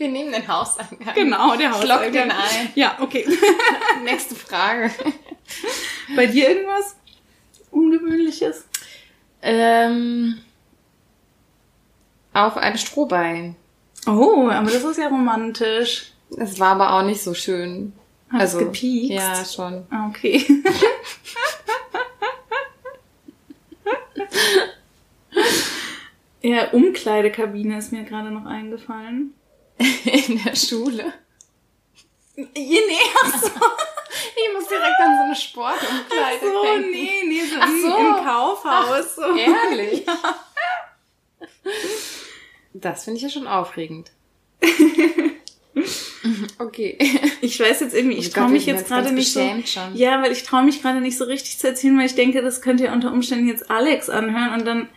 Wir nehmen den Hauseingang. genau, der Hauseingang. den ein. Ja, okay. Nächste Frage. Bei dir irgendwas Ungewöhnliches? Ähm, auf ein Strohbein. Oh, aber das ist ja romantisch. Das war aber auch nicht so schön. Hat's gepiekst? Ja, schon. Ah, Okay. ja, Umkleidekabine ist mir gerade noch eingefallen. In der Schule. Je näher so, Ich muss direkt an so eine Sportumkleide so denken. nee, nee, so, Ach im- so. im Kaufhaus. so. Ehrlich? Das finde ich ja schon aufregend. okay. Ich weiß jetzt irgendwie, ich Oh traue Gott, mich jetzt gerade nicht so. schon. Ja, weil ich traue mich gerade nicht so richtig zu erzählen, weil ich denke, das könnte ja unter Umständen jetzt Alex anhören und dann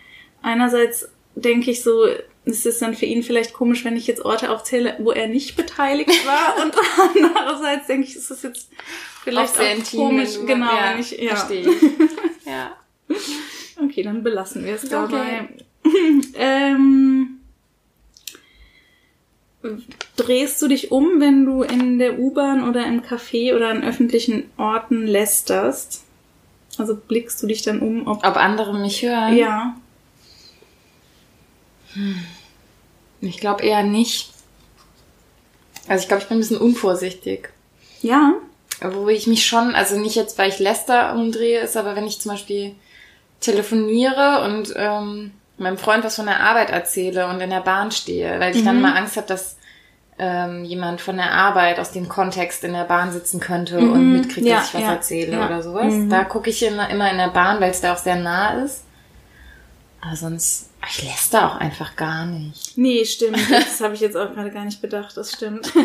einerseits denke ich so, ist es dann für ihn vielleicht komisch, wenn ich jetzt Orte aufzähle, wo er nicht beteiligt war und andererseits denke ich, ist das jetzt vielleicht auch sehr auch intim, komisch, wenn genau, ja, wenn ich, ja. Verstehe ich. Ja. Okay, dann belassen wir es dabei. Okay. ähm, drehst du dich um, wenn du in der U-Bahn oder im Café oder an öffentlichen Orten lästerst? Also blickst du dich dann um, ob Ob andere mich hören? ja. Ich glaube eher nicht. Also ich glaube, ich bin ein bisschen unvorsichtig. Ja. Wo ich mich schon, also nicht jetzt, weil ich Lester umdrehe, ist aber wenn ich zum Beispiel telefoniere und ähm, meinem Freund was von der Arbeit erzähle und in der Bahn stehe, weil ich dann mal Angst habe, dass ähm, jemand von der Arbeit aus dem Kontext in der Bahn sitzen könnte und mitkriegt, Ja, dass ich was ja, erzähle ja. oder sowas. Da gucke ich immer, immer in der Bahn, weil es da auch sehr nah ist. Aber sonst, ich läster auch einfach gar nicht. Nee, stimmt. Das habe ich jetzt auch gerade gar nicht bedacht. Das stimmt.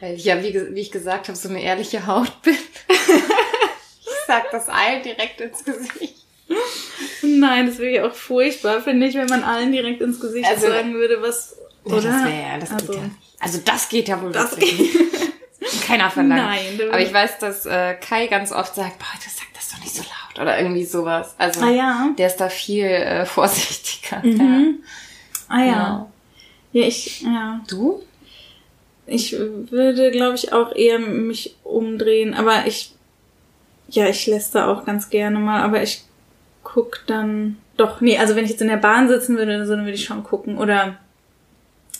Weil ich ja, wie, wie ich gesagt habe, so eine ehrliche Haut bin. ich sag das allen direkt ins Gesicht. Nein, das wäre ja auch furchtbar, finde ich, wenn man allen direkt ins Gesicht Also- sagen würde, was. Oder? das wäre ja, das also, geht ja. Also das geht ja wohl Das nicht. Keiner verlangt. Nein, du- Aber ich weiß, dass äh, Kai ganz oft sagt, boah, das sagt das doch nicht so laut. Oder irgendwie sowas. Also Ah ja. der ist da viel äh, vorsichtiger. Mhm. Ah ja. Genau. Ja, ich, ja. Du? Ich würde, glaube ich, auch eher mich umdrehen, aber ich, ja, ich lässt da auch ganz gerne mal, aber ich guck dann, doch, nee, also wenn ich jetzt in der Bahn sitzen würde oder so, dann würde ich schon gucken oder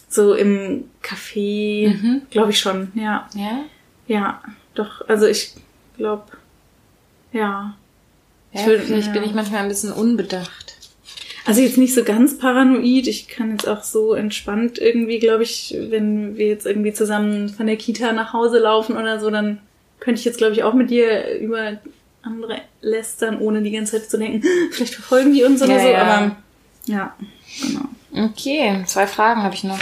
so im Café, Mhm. glaube ich schon, ja, Ja? ja, doch, also ich glaube, ja. Ja, Ich würd- ja. bin ich manchmal ein bisschen unbedacht. Also jetzt nicht so ganz paranoid. Ich kann jetzt auch so entspannt irgendwie, glaube ich, wenn wir jetzt irgendwie zusammen von der Kita nach Hause laufen oder so, dann könnte ich jetzt, glaube ich, auch mit dir über andere lästern, ohne die ganze Zeit zu denken, vielleicht verfolgen die uns oder Ja, so. ja. Aber ja, genau. Okay, zwei Fragen habe ich noch.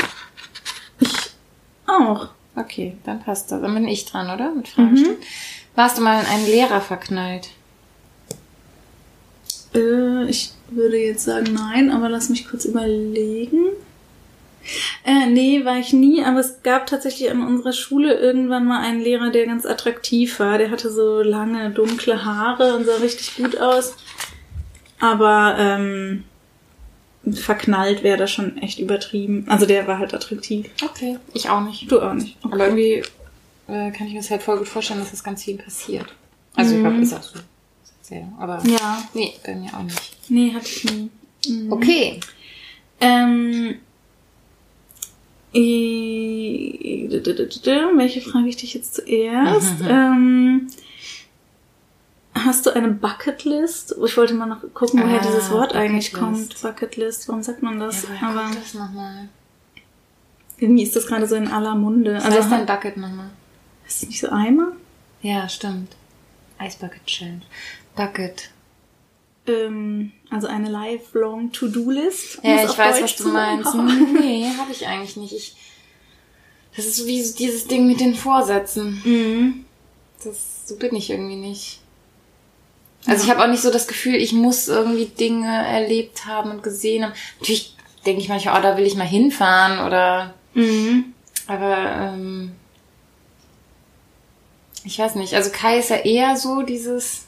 Auch. Okay, dann passt das. Dann bin ich dran, oder? Mit Fragen stellen. Warst du mal in einen Lehrer verknallt? Äh, ich würde jetzt sagen nein, aber lass mich kurz überlegen. Äh, nee, war ich nie, aber es gab tatsächlich an unserer Schule irgendwann mal einen Lehrer, der ganz attraktiv war. Der hatte so lange, dunkle Haare und sah richtig gut aus. Aber ähm, verknallt wäre das schon echt übertrieben. Also der war halt attraktiv. Okay. Ich auch nicht. Du auch nicht. Aber irgendwie äh, kann ich mir das halt voll gut vorstellen, dass das ganz vielen passiert. Also ich glaube, ist auch so. Sehr, aber Ja. nee, bei mir auch nicht. Nee, hatte ich nie. Mhm. Okay. Ähm, äh, welche frage ich dich jetzt zuerst? ähm, hast du eine Bucketlist? Ich wollte mal noch gucken, woher Ah, dieses Wort eigentlich Bucketlist. kommt. Bucketlist, warum sagt man das? Ja, Aber kommt das nochmal? irgendwie ist das gerade so in aller Munde. Was Also heißt dein Bucket nochmal? ist das nicht so Eimer? Ja, stimmt. Ice Bucket Challenge. Bucket. Ähm, also eine lifelong To-Do-List. um Ja, ich weiß, Deutsch was du meinst. Nee, habe ich eigentlich nicht. Ich, das ist so wie dieses Ding mit den Vorsätzen. Mhm. Das, so bin ich irgendwie nicht. Also ich habe auch nicht so das Gefühl, ich muss irgendwie Dinge erlebt haben und gesehen haben. Natürlich denke ich manchmal, oh, da will ich mal hinfahren oder Mhm. aber ähm, ich weiß nicht. Also Kai ist ja eher so dieses,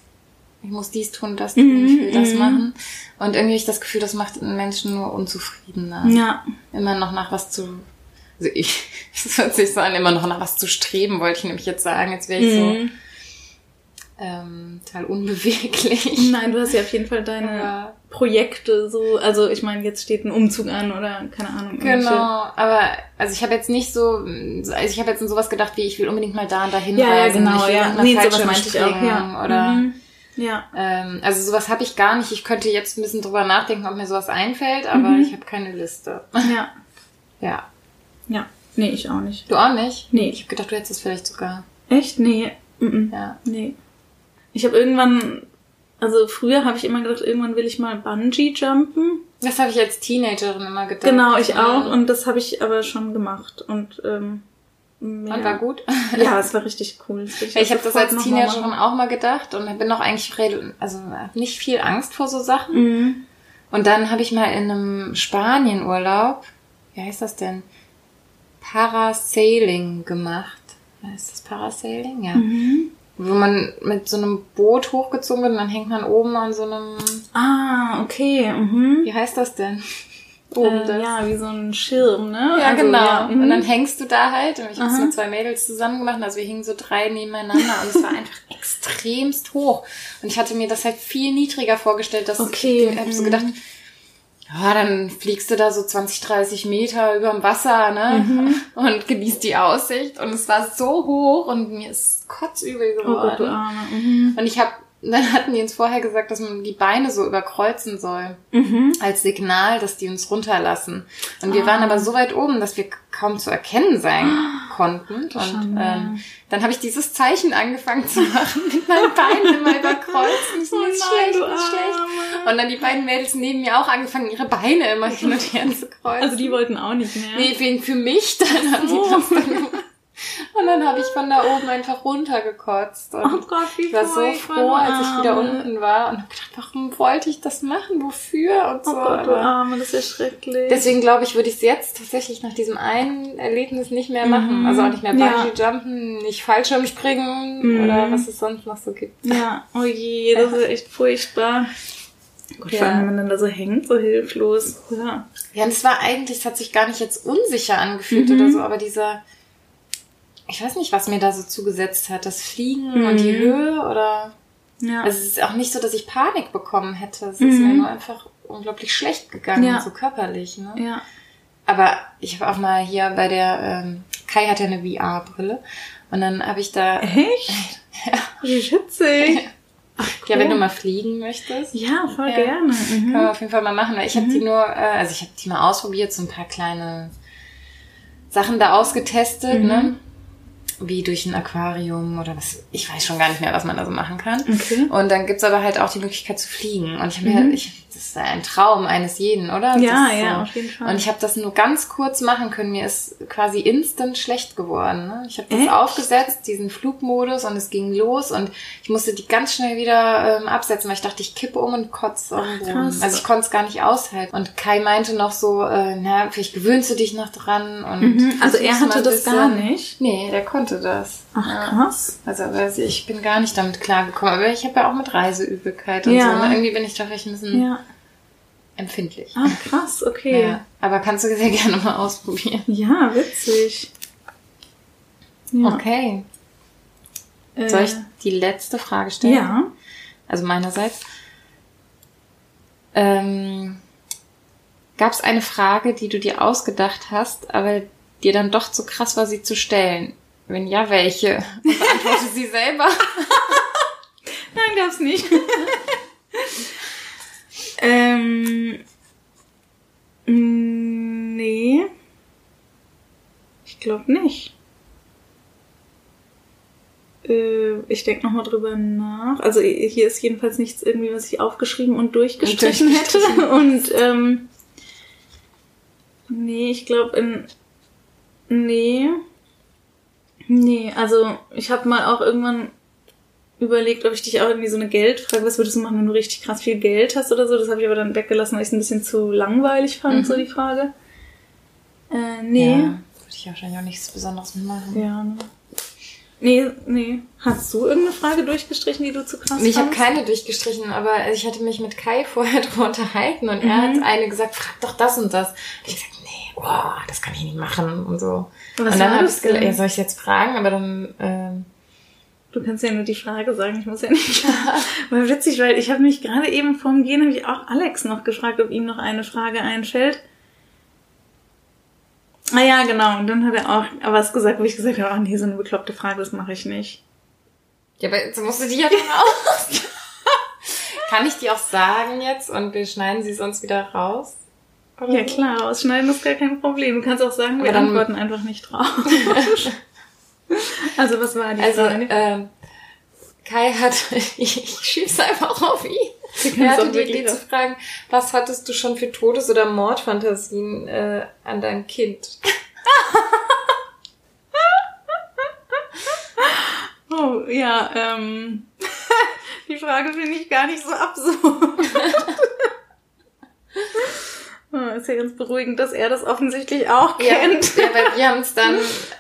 ich muss dies tun, das tun, ich will das mhm. machen. Und irgendwie habe ich das Gefühl, das macht einen Menschen nur unzufriedener. Ja. Immer noch nach was zu. Also ich, es hört sich so an, immer noch nach was zu streben, wollte ich nämlich jetzt sagen. Jetzt wäre ich so Mhm. ähm, total unbeweglich. Nein, du hast ja auf jeden Fall deine Aber- Projekte so, also ich meine, jetzt steht ein Umzug an oder keine Ahnung. Genau, aber also ich habe jetzt nicht so, also ich habe jetzt an sowas gedacht, wie ich will unbedingt mal da und dahin Ja, ja, reisen. genau, ich will ja. mal Nee, sowas meinte ich auch, ja. Oder Mhm. Ja. ähm, also sowas habe ich gar nicht. Ich könnte jetzt ein bisschen drüber nachdenken, ob mir sowas einfällt, aber Mhm. ich habe keine Liste. Ja. Ja. Ja. Nee, ich auch nicht. Du auch nicht? Nee. Ich habe gedacht, du hättest es vielleicht sogar. Echt? Nee. Mhm. Ja. Nee. Ich habe irgendwann, also früher habe ich immer gedacht, irgendwann will ich mal Bungee jumpen. Das habe ich als Teenagerin immer gedacht. Genau, ich auch. Und das habe ich aber schon gemacht. Und, ähm, Und ja. war gut. Ja, es war richtig cool. Ich habe das als Teenagerin auch mal gedacht und bin auch eigentlich also nicht viel Angst vor so Sachen. Mhm. Und dann habe ich mal in einem Spanienurlaub, wie heißt das denn? Parasailing gemacht. Heißt das Parasailing? Ja. Mhm. Wo man mit so einem Boot hochgezogen wird und dann hängt man oben an so einem, Ah, okay. Mhm. wie heißt das denn? Oben Äh, das. ja, wie so ein Schirm, ne? Ja, Also, genau. ja, mhm. Und dann hängst du da halt. Und ich habe es mit zwei Mädels zusammen gemacht. Also wir hingen so drei nebeneinander und es war einfach extremst hoch. Und ich hatte mir das halt viel niedriger vorgestellt. Dass Okay, Ich habe so mhm. gedacht, ja, dann fliegst du da so 20, 30 Meter überm Wasser, ne? Mhm. Und genießt die Aussicht. Und es war so hoch und mir ist kotzübel Oh Gott, du geworden. Arme. Mhm. und ich habe, dann hatten die uns vorher gesagt, dass man die Beine so überkreuzen soll Mhm. als Signal, dass die uns runterlassen. Und Ah. wir waren aber so weit oben, dass wir kaum zu erkennen sein konnten. Und Schande. ähm, dann habe ich dieses Zeichen angefangen zu machen, mit meinen Beinen immer überkreuzt. Und ich so, Oh ist nein, schlecht, mir ist schlecht. Und dann die beiden Mädels neben mir auch angefangen, ihre Beine immer hin und her zu kreuzen. Also die wollten auch nicht mehr. Nee, für, für mich, dann haben die das dann gemacht. Und dann habe ich von da oben einfach runtergekotzt. Und Oh Gott, wie ich war so froh, als ich wieder unten war und habe gedacht, warum wollte ich das machen? Wofür? Und so. Oh Gott, du Arme, das ist ja schrecklich. Deswegen glaube ich, würde ich es jetzt tatsächlich nach diesem einen Erlebnis nicht mehr machen. Mhm. Also auch nicht mehr Ja. Bungee-Jumpen, nicht Fallschirmspringen Mhm. oder was es sonst noch so gibt. ja, oh je, das ist echt furchtbar. Gott, Ja. vor allem, wenn man dann da so hängt, so hilflos. Ja. Ja, und es war eigentlich, es hat sich gar nicht jetzt unsicher angefühlt Mhm. oder so, aber dieser, ich weiß nicht, was mir da so zugesetzt hat. Das Fliegen Mhm. und die Höhe oder, Ja. also es ist auch nicht so, dass ich Panik bekommen hätte. Es ist Mhm. mir nur einfach unglaublich schlecht gegangen, Ja. so körperlich, ne? ja. Aber ich habe auch mal hier bei der, ähm, Kai hat ja eine VR-Brille und dann habe ich da Echt? Wie witzig. Ach, cool. Ja, wenn du mal fliegen möchtest. Ja, voll ja, gerne. Mhm. Können wir auf jeden Fall mal machen. Weil ich mhm. habe die nur, äh, also ich habe die mal ausprobiert, so ein paar kleine Sachen da ausgetestet, mhm. ne? Wie durch ein Aquarium oder was, ich weiß schon gar nicht mehr, was man da so machen kann. Okay. Und dann gibt's aber halt auch die Möglichkeit zu fliegen. Und ich habe mhm. mir, ich, das ist ein Traum eines jeden, oder? Ja, ja, so. auf jeden Fall. Und ich habe das nur ganz kurz machen können. Mir ist quasi instant schlecht geworden. Ne? Ich habe das Echt? aufgesetzt, diesen Flugmodus, und es ging los und ich musste die ganz schnell wieder ähm, absetzen, weil ich dachte, ich kippe um und kotze irgendwo. Also ich konnte es gar nicht aushalten. Und Kai meinte noch so, äh, na, vielleicht gewöhnst du dich noch dran. Und mhm. Also er hatte das gar nicht? Nee, der konnte das. Ach krass. Also, also ich bin gar nicht damit klargekommen. Aber ich habe ja auch mit Reiseübelkeit und ja. so. Ne? Irgendwie bin ich doch echt ein bisschen ja. Empfindlich. Ah, krass, okay. Ja. Aber kannst du sehr gerne mal ausprobieren. Ja, witzig. Ja. Okay. Äh, Soll ich die letzte Frage stellen? Ja. Also meinerseits. Ähm, Gab es eine Frage, die du dir ausgedacht hast, aber dir dann doch zu krass war, sie zu stellen? Wenn ja, welche? Und beantworte sie selber. Nein, gab's nicht. ähm, nee. Ich glaube nicht. Äh, ich denke nochmal drüber nach. Also hier ist jedenfalls nichts irgendwie, was ich aufgeschrieben und durchgestrichen hätte. Und ähm, nee, ich glaube in nee. Nee, also ich habe mal auch irgendwann überlegt, ob ich dich auch irgendwie so eine Geldfrage, was würdest du machen, wenn du richtig krass viel Geld hast oder so. Das habe ich aber dann weggelassen, weil ich es ein bisschen zu langweilig fand, mhm. so die Frage. Äh, nee. Ja, würde ich wahrscheinlich auch nichts Besonderes machen. Ja, ne? Nee, nee. Hast du irgendeine Frage durchgestrichen, die du zu krass Ich habe keine durchgestrichen, aber ich hatte mich mit Kai vorher drüber unterhalten und mhm. er hat eine gesagt, frag doch das und das. Und ich gesagt, nee, boah, das kann ich nicht machen und so. Was und dann habe ich gesagt, soll ich jetzt fragen, aber dann... Ähm, Du kannst ja nur die Frage sagen, ich muss ja nicht. War witzig, weil ich habe mich gerade eben vorm Gehen, habe ich auch Alex noch gefragt, ob ihm noch eine Frage einfällt. Ah ja, genau. Und dann hat er auch was gesagt, wo ich gesagt habe, oh nee, so eine bekloppte Frage, das mache ich nicht. Ja, aber jetzt musst du die ja dann aus. Kann ich die auch sagen jetzt und wir schneiden sie sonst wieder raus? Oder ja klar, rausschneiden ist gar kein Problem. Du kannst auch sagen, wir antworten einfach nicht drauf. also was war die also, Frage? Ähm, Kai hat, ich, ich schieb's einfach auf ihn. Er hatte die Idee zu fragen, was hattest du schon für Todes- oder Mordfantasien äh, an deinem Kind? oh, ja, ähm, die Frage finde ich gar nicht so absurd. Oh, ist ja ganz beruhigend, dass er das offensichtlich auch kennt. Ja, ja weil wir haben es dann,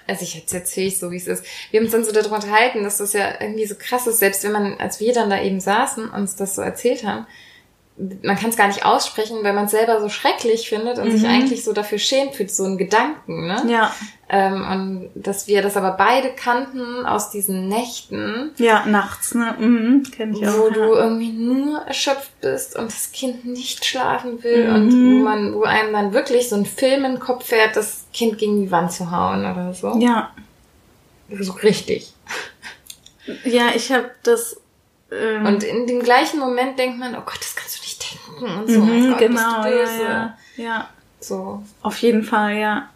also ich jetzt erzähle ich so, wie es ist. Wir haben uns dann so darüber unterhalten, dass das ja irgendwie so krass ist, selbst wenn man, als wir dann da eben saßen, uns das so erzählt haben, man kann es gar nicht aussprechen, weil man es selber so schrecklich findet und mhm. sich eigentlich so dafür schämt für so einen Gedanken, ne? Ja. Ähm, und dass wir das aber beide kannten aus diesen Nächten. Ja, nachts, ne? Mhm, kenn ich auch. Wo ja. du irgendwie nur erschöpft bist und das Kind nicht schlafen will mhm. und wo man, wo einem dann wirklich so ein Film im Kopf fährt, das Kind gegen die Wand zu hauen oder so. Ja. So richtig. Ja, ich habe das ähm, und in dem gleichen Moment denkt man, oh Gott, das kannst du denken und so. Mhm, Gott, genau, ja, ja, ja. So. Auf jeden Fall, ja.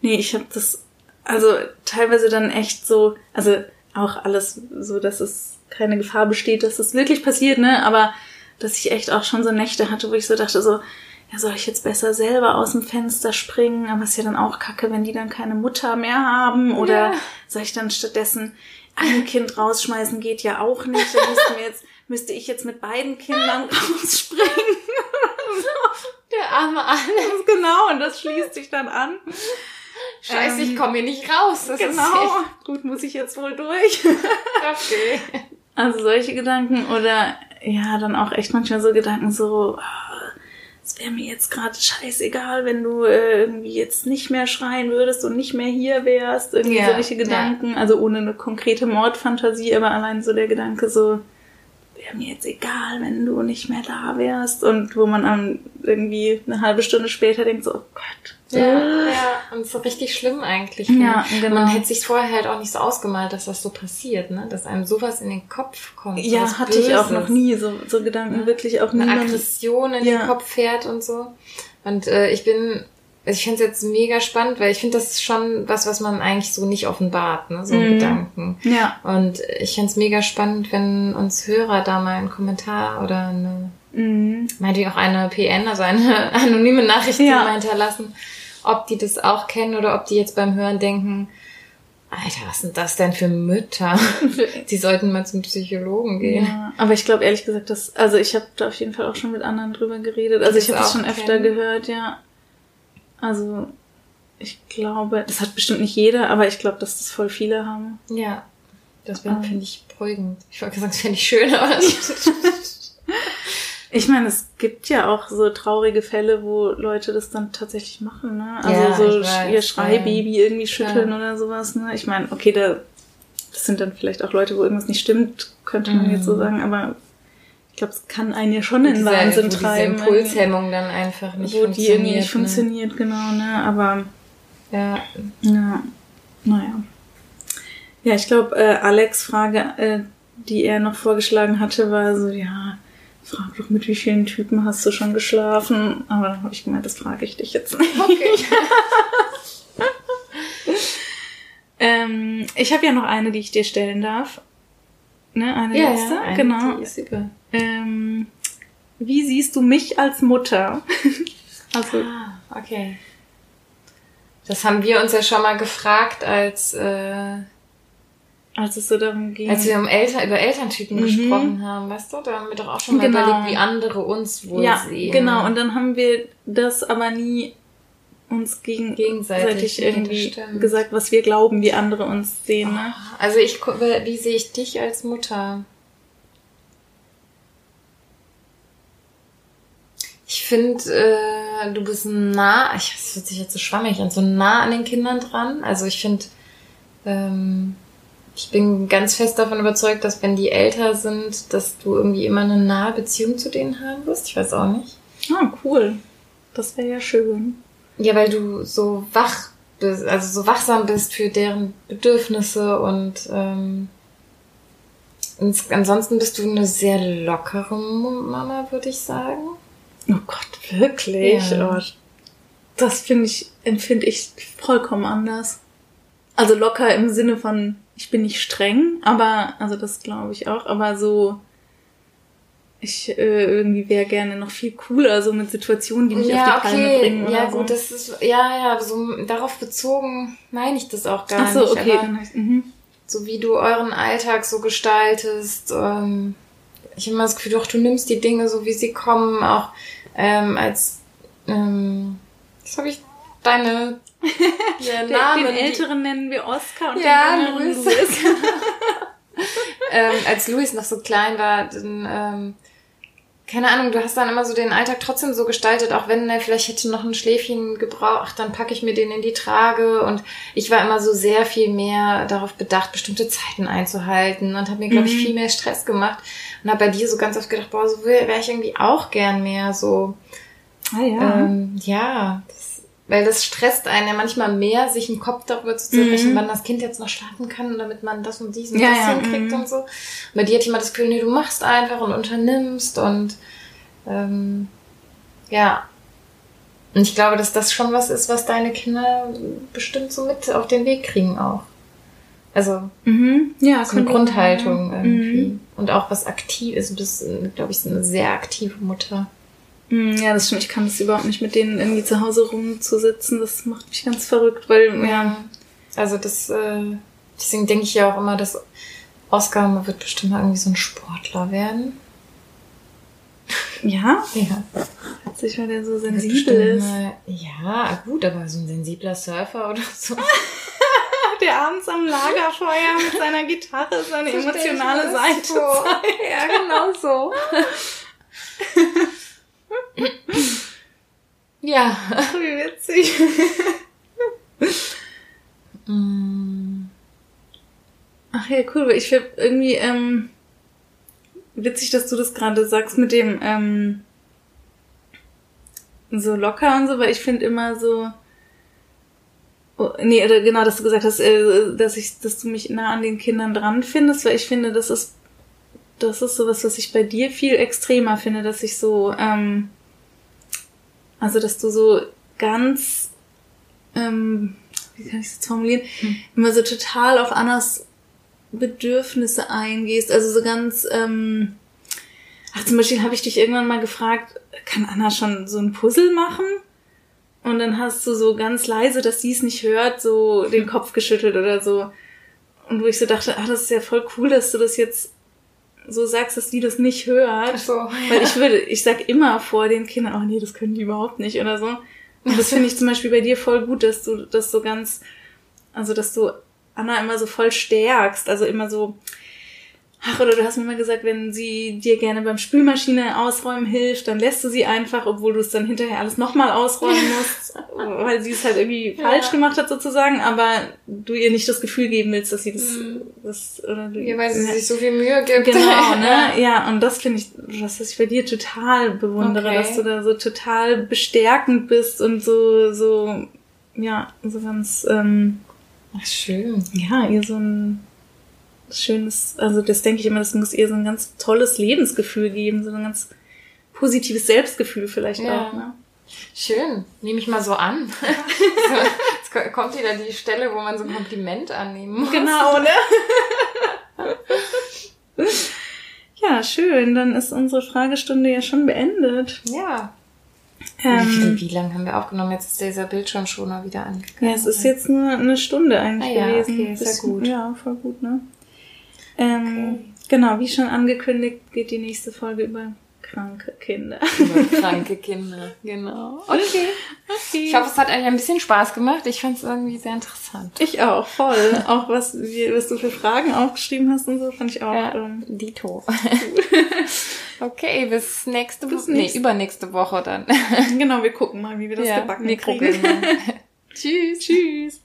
Nee, ich habe das, also teilweise dann echt so, also auch alles so, dass es keine Gefahr besteht, dass das wirklich passiert, ne? Aber dass ich echt auch schon so Nächte hatte, wo ich so dachte, so, ja, soll ich jetzt besser selber aus dem Fenster springen? Aber ist ja dann auch kacke, wenn die dann keine Mutter mehr haben. Oder ja. soll ich dann stattdessen ein Kind rausschmeißen geht ja auch nicht. Dann müssten wir jetzt, müsste ich jetzt mit beiden Kindern rausspringen. Der arme Alex. Genau, und das schließt sich dann an. Scheiße, ähm, ich komme hier nicht raus. Das genau. Gut, muss ich jetzt wohl durch. okay. Also solche Gedanken oder ja, dann auch echt manchmal so Gedanken so, es wäre mir jetzt gerade scheißegal, wenn du äh, irgendwie jetzt nicht mehr schreien würdest und nicht mehr hier wärst. Irgendwie ja, solche Gedanken. Ja. Also ohne eine konkrete Mordfantasie, aber allein so der Gedanke so, wäre mir jetzt egal, wenn du nicht mehr da wärst. Und wo man dann irgendwie eine halbe Stunde später denkt so, oh Gott. Ja, ja, und so richtig schlimm eigentlich. Ne? Ja, genau. Man hätte sich vorher halt auch nicht so ausgemalt, dass das so passiert, ne? Dass einem sowas in den Kopf kommt. Ja, sowas hatte ich auch Böses. noch nie, so, so Gedanken Ja. wirklich auch Eine niemand. Aggression in Ja. den Kopf fährt und so. Und äh, ich bin, also ich finde es jetzt mega spannend, weil ich finde, das ist schon was, was man eigentlich so nicht offenbart, ne? So Mhm. Gedanken. Ja. Und ich fände es mega spannend, wenn uns Hörer da mal einen Kommentar oder eine, Mhm. meinetwegen auch eine PN, also eine anonyme Nachricht Ja. mal hinterlassen, ob die das auch kennen oder ob die jetzt beim Hören denken, Alter, was sind das denn für Mütter? Die sollten mal zum Psychologen gehen. Ja, aber ich glaube ehrlich gesagt, dass, also ich habe da auf jeden Fall auch schon mit anderen drüber geredet. Also ich habe das schon öfter kennen. gehört, ja. Also ich glaube, das hat bestimmt nicht jeder, aber ich glaube, dass das voll viele haben. Ja, das Ähm. finde ich beruhigend. Ich wollte sagen, das finde ich schön, aber Ich meine, es gibt ja auch so traurige Fälle, wo Leute das dann tatsächlich machen, ne? Also Ja, so weiß, ihr Schreibaby irgendwie schütteln Ja. oder sowas, ne? Ich meine, okay, da das sind dann vielleicht auch Leute, wo irgendwas nicht stimmt, könnte man Mhm. jetzt so sagen, aber ich glaube, es kann einen ja schon in Diese- Wahnsinn wo diese treiben. Impulshemmung dann einfach nicht wo die irgendwie nicht funktioniert. funktioniert, genau, ne? Aber Ne? Ja, ja, naja. Ja, ich glaube, äh, Alex Frage, äh, die er noch vorgeschlagen hatte, war so, ja, frag doch, mit wie vielen Typen hast du schon geschlafen? Aber dann habe ich gemeint, das frage ich dich jetzt nicht. okay. Ähm, ich habe ja noch eine, die ich dir stellen darf. Ne, eine ja, letzte, ja, genau. Ist super. Ähm, wie siehst du mich als Mutter? also, Ah, okay. Das haben wir uns ja schon mal gefragt, als, äh, als es so darum ging. als wir um Eltern, über Elterntypen Mhm. gesprochen haben, weißt du? Da haben wir doch auch schon mal Genau. überlegt, wie andere uns wohl ja, sehen. genau. Und dann haben wir das aber nie uns gegen Gegenseitig, irgendwie stimmt. gesagt, was wir glauben, wie andere uns sehen. Ne? Also ich, wie sehe ich dich als Mutter? Ich finde, äh, du bist nah, ich, das hört sich jetzt so schwammig an, so nah an den Kindern dran. Also ich finde, ähm, ich bin ganz fest davon überzeugt, dass wenn die älter sind, dass du irgendwie immer eine nahe Beziehung zu denen haben wirst. Ich weiß auch nicht. Ah, cool. Das wäre ja schön. Ja, weil du so wach bist, also so wachsam bist für deren Bedürfnisse und ähm, ansonsten bist du eine sehr lockere Mama, würde ich sagen. Oh Gott, wirklich? Ja. Oh, das finde ich, empfinde ich vollkommen anders. Also locker im Sinne von, ich bin nicht streng, aber, also das glaube ich auch, aber so, ich äh, irgendwie wäre gerne noch viel cooler, so mit Situationen, die mich auf die Palme bringen oder ja so. gut, das ist ja ja so darauf bezogen meine ich das auch gar Ach so, nicht. okay. Aber Dann mhm. so wie du euren Alltag so gestaltest. Ähm, ich habe immer das Gefühl, doch, du nimmst die Dinge so, wie sie kommen, auch ähm, als, ähm, was habe ich, deine der Der, Name, den die- Älteren nennen wir Oscar und Ja, den Jüngeren Louis. Louis. ähm, als Luis noch so klein war, dann, ähm, keine Ahnung, du hast dann immer so den Alltag trotzdem so gestaltet, auch wenn er vielleicht hätte noch ein Schläfchen gebraucht, dann packe ich mir den in die Trage und ich war immer so sehr viel mehr darauf bedacht, bestimmte Zeiten einzuhalten und habe mir, glaube ich, Mhm. viel mehr Stress gemacht und habe bei dir so ganz oft gedacht, boah, so wäre ich irgendwie auch gern mehr so, Ah ja. ähm, ja, das, weil das stresst einen ja manchmal mehr, sich einen Kopf darüber zu zerbrechen, Mhm. wann das Kind jetzt noch schlafen kann, damit man das und dies und Ja, das ja, hinkriegt mhm. und so. Und bei dir ich immer das Gefühl, nee, du machst einfach und unternimmst und ähm, ja. Und ich glaube, dass das schon was ist, was deine Kinder bestimmt so mit auf den Weg kriegen auch. Also mhm. Ja, so eine Grundhaltung irgendwie. Mhm. Und auch was aktiv ist. Du bist, glaube ich, eine sehr aktive Mutter. Mm, Ja, das stimmt. Ich kann das überhaupt nicht mit denen irgendwie zu Hause rumzusitzen. Das macht mich ganz verrückt, weil, ja. Also das, äh, deswegen denke ich ja auch immer, dass Oscar wird bestimmt mal irgendwie so ein Sportler werden. Ja? Ja. Sich, weil der so sensibel ist. Mal, ja, gut, aber so ein sensibler Surfer oder so. Der abends am Lagerfeuer mit seiner Gitarre seine So emotionale Seite zeigt. Ja, genau so. ja. Wie witzig. Mm, Ach ja, cool. weil Ich finde irgendwie, ähm, witzig, dass du das gerade sagst mit dem ähm, so locker und so, weil ich finde immer so, oh, nee, oder genau, dass du gesagt hast, äh, dass ich, dass du mich nah an den Kindern dran findest, weil ich finde, das ist, das ist sowas, was ich bei dir viel extremer finde, dass ich so, ähm, also dass du so ganz, ähm, wie kann ich das formulieren, hm. immer so total auf Annas Bedürfnisse eingehst, also so ganz, ähm, ach zum Beispiel habe ich dich irgendwann mal gefragt, kann Anna schon so ein Puzzle machen? Und dann hast du so ganz leise, dass sie es nicht hört, so den Kopf geschüttelt oder so. Und wo ich so dachte, ah, das ist ja voll cool, dass du das jetzt so sagst, dass die das nicht hört. Ach so. Weil ich würde, ich sag immer vor den Kindern, oh nee, das können die überhaupt nicht oder so. Und das finde ich zum Beispiel bei dir voll gut, dass du das so ganz, also dass du Anna immer so voll stärkst, also immer so, Ach, oder du hast mir mal gesagt, wenn sie dir gerne beim Spülmaschine ausräumen hilft, dann lässt du sie einfach, obwohl du es dann hinterher alles nochmal ausräumen musst, weil sie es halt irgendwie ja. falsch gemacht hat sozusagen, aber du ihr nicht das Gefühl geben willst, dass sie das, mhm. das oder du, ja, weil sie ja. sich so viel Mühe gibt. Genau, ne? Ja, und das finde ich, was ich bei dir total bewundere, okay. dass du da so total bestärkend bist und so, so, ja, so ganz, ähm, Ach, schön. Ja, ihr so ein schönes, also das denke ich immer, das muss ihr so ein ganz tolles Lebensgefühl geben, so ein ganz positives Selbstgefühl vielleicht ja. auch. Ne? Schön, nehme ich mal so an. so, jetzt kommt wieder die Stelle, wo man so ein Kompliment annehmen muss. Genau, ne? ja, schön. Dann ist unsere Fragestunde ja schon beendet. Ja. Ähm, wie, wie lange haben wir aufgenommen? Jetzt ist dieser Bildschirm schon mal wieder angegangen. Ja, es ist jetzt nur eine Stunde eigentlich ah, ja, gewesen. Okay, sehr gut. Ja, voll gut, ne? Ähm, okay. Genau, wie schon angekündigt, geht die nächste Folge über kranke Kinder. Über kranke Kinder, genau. Okay. okay. Ich hoffe, es hat euch ein bisschen Spaß gemacht. Ich fand es irgendwie sehr interessant. Ich auch, voll. auch was, wie, was du für Fragen aufgeschrieben hast und so, fand ich auch. Ja, ähm, Dito. okay, bis nächste Woche. Nee, übernächste Woche dann. genau, wir gucken mal, wie wir das ja, gebacken wir kriegen. Tschüss. Tschüss.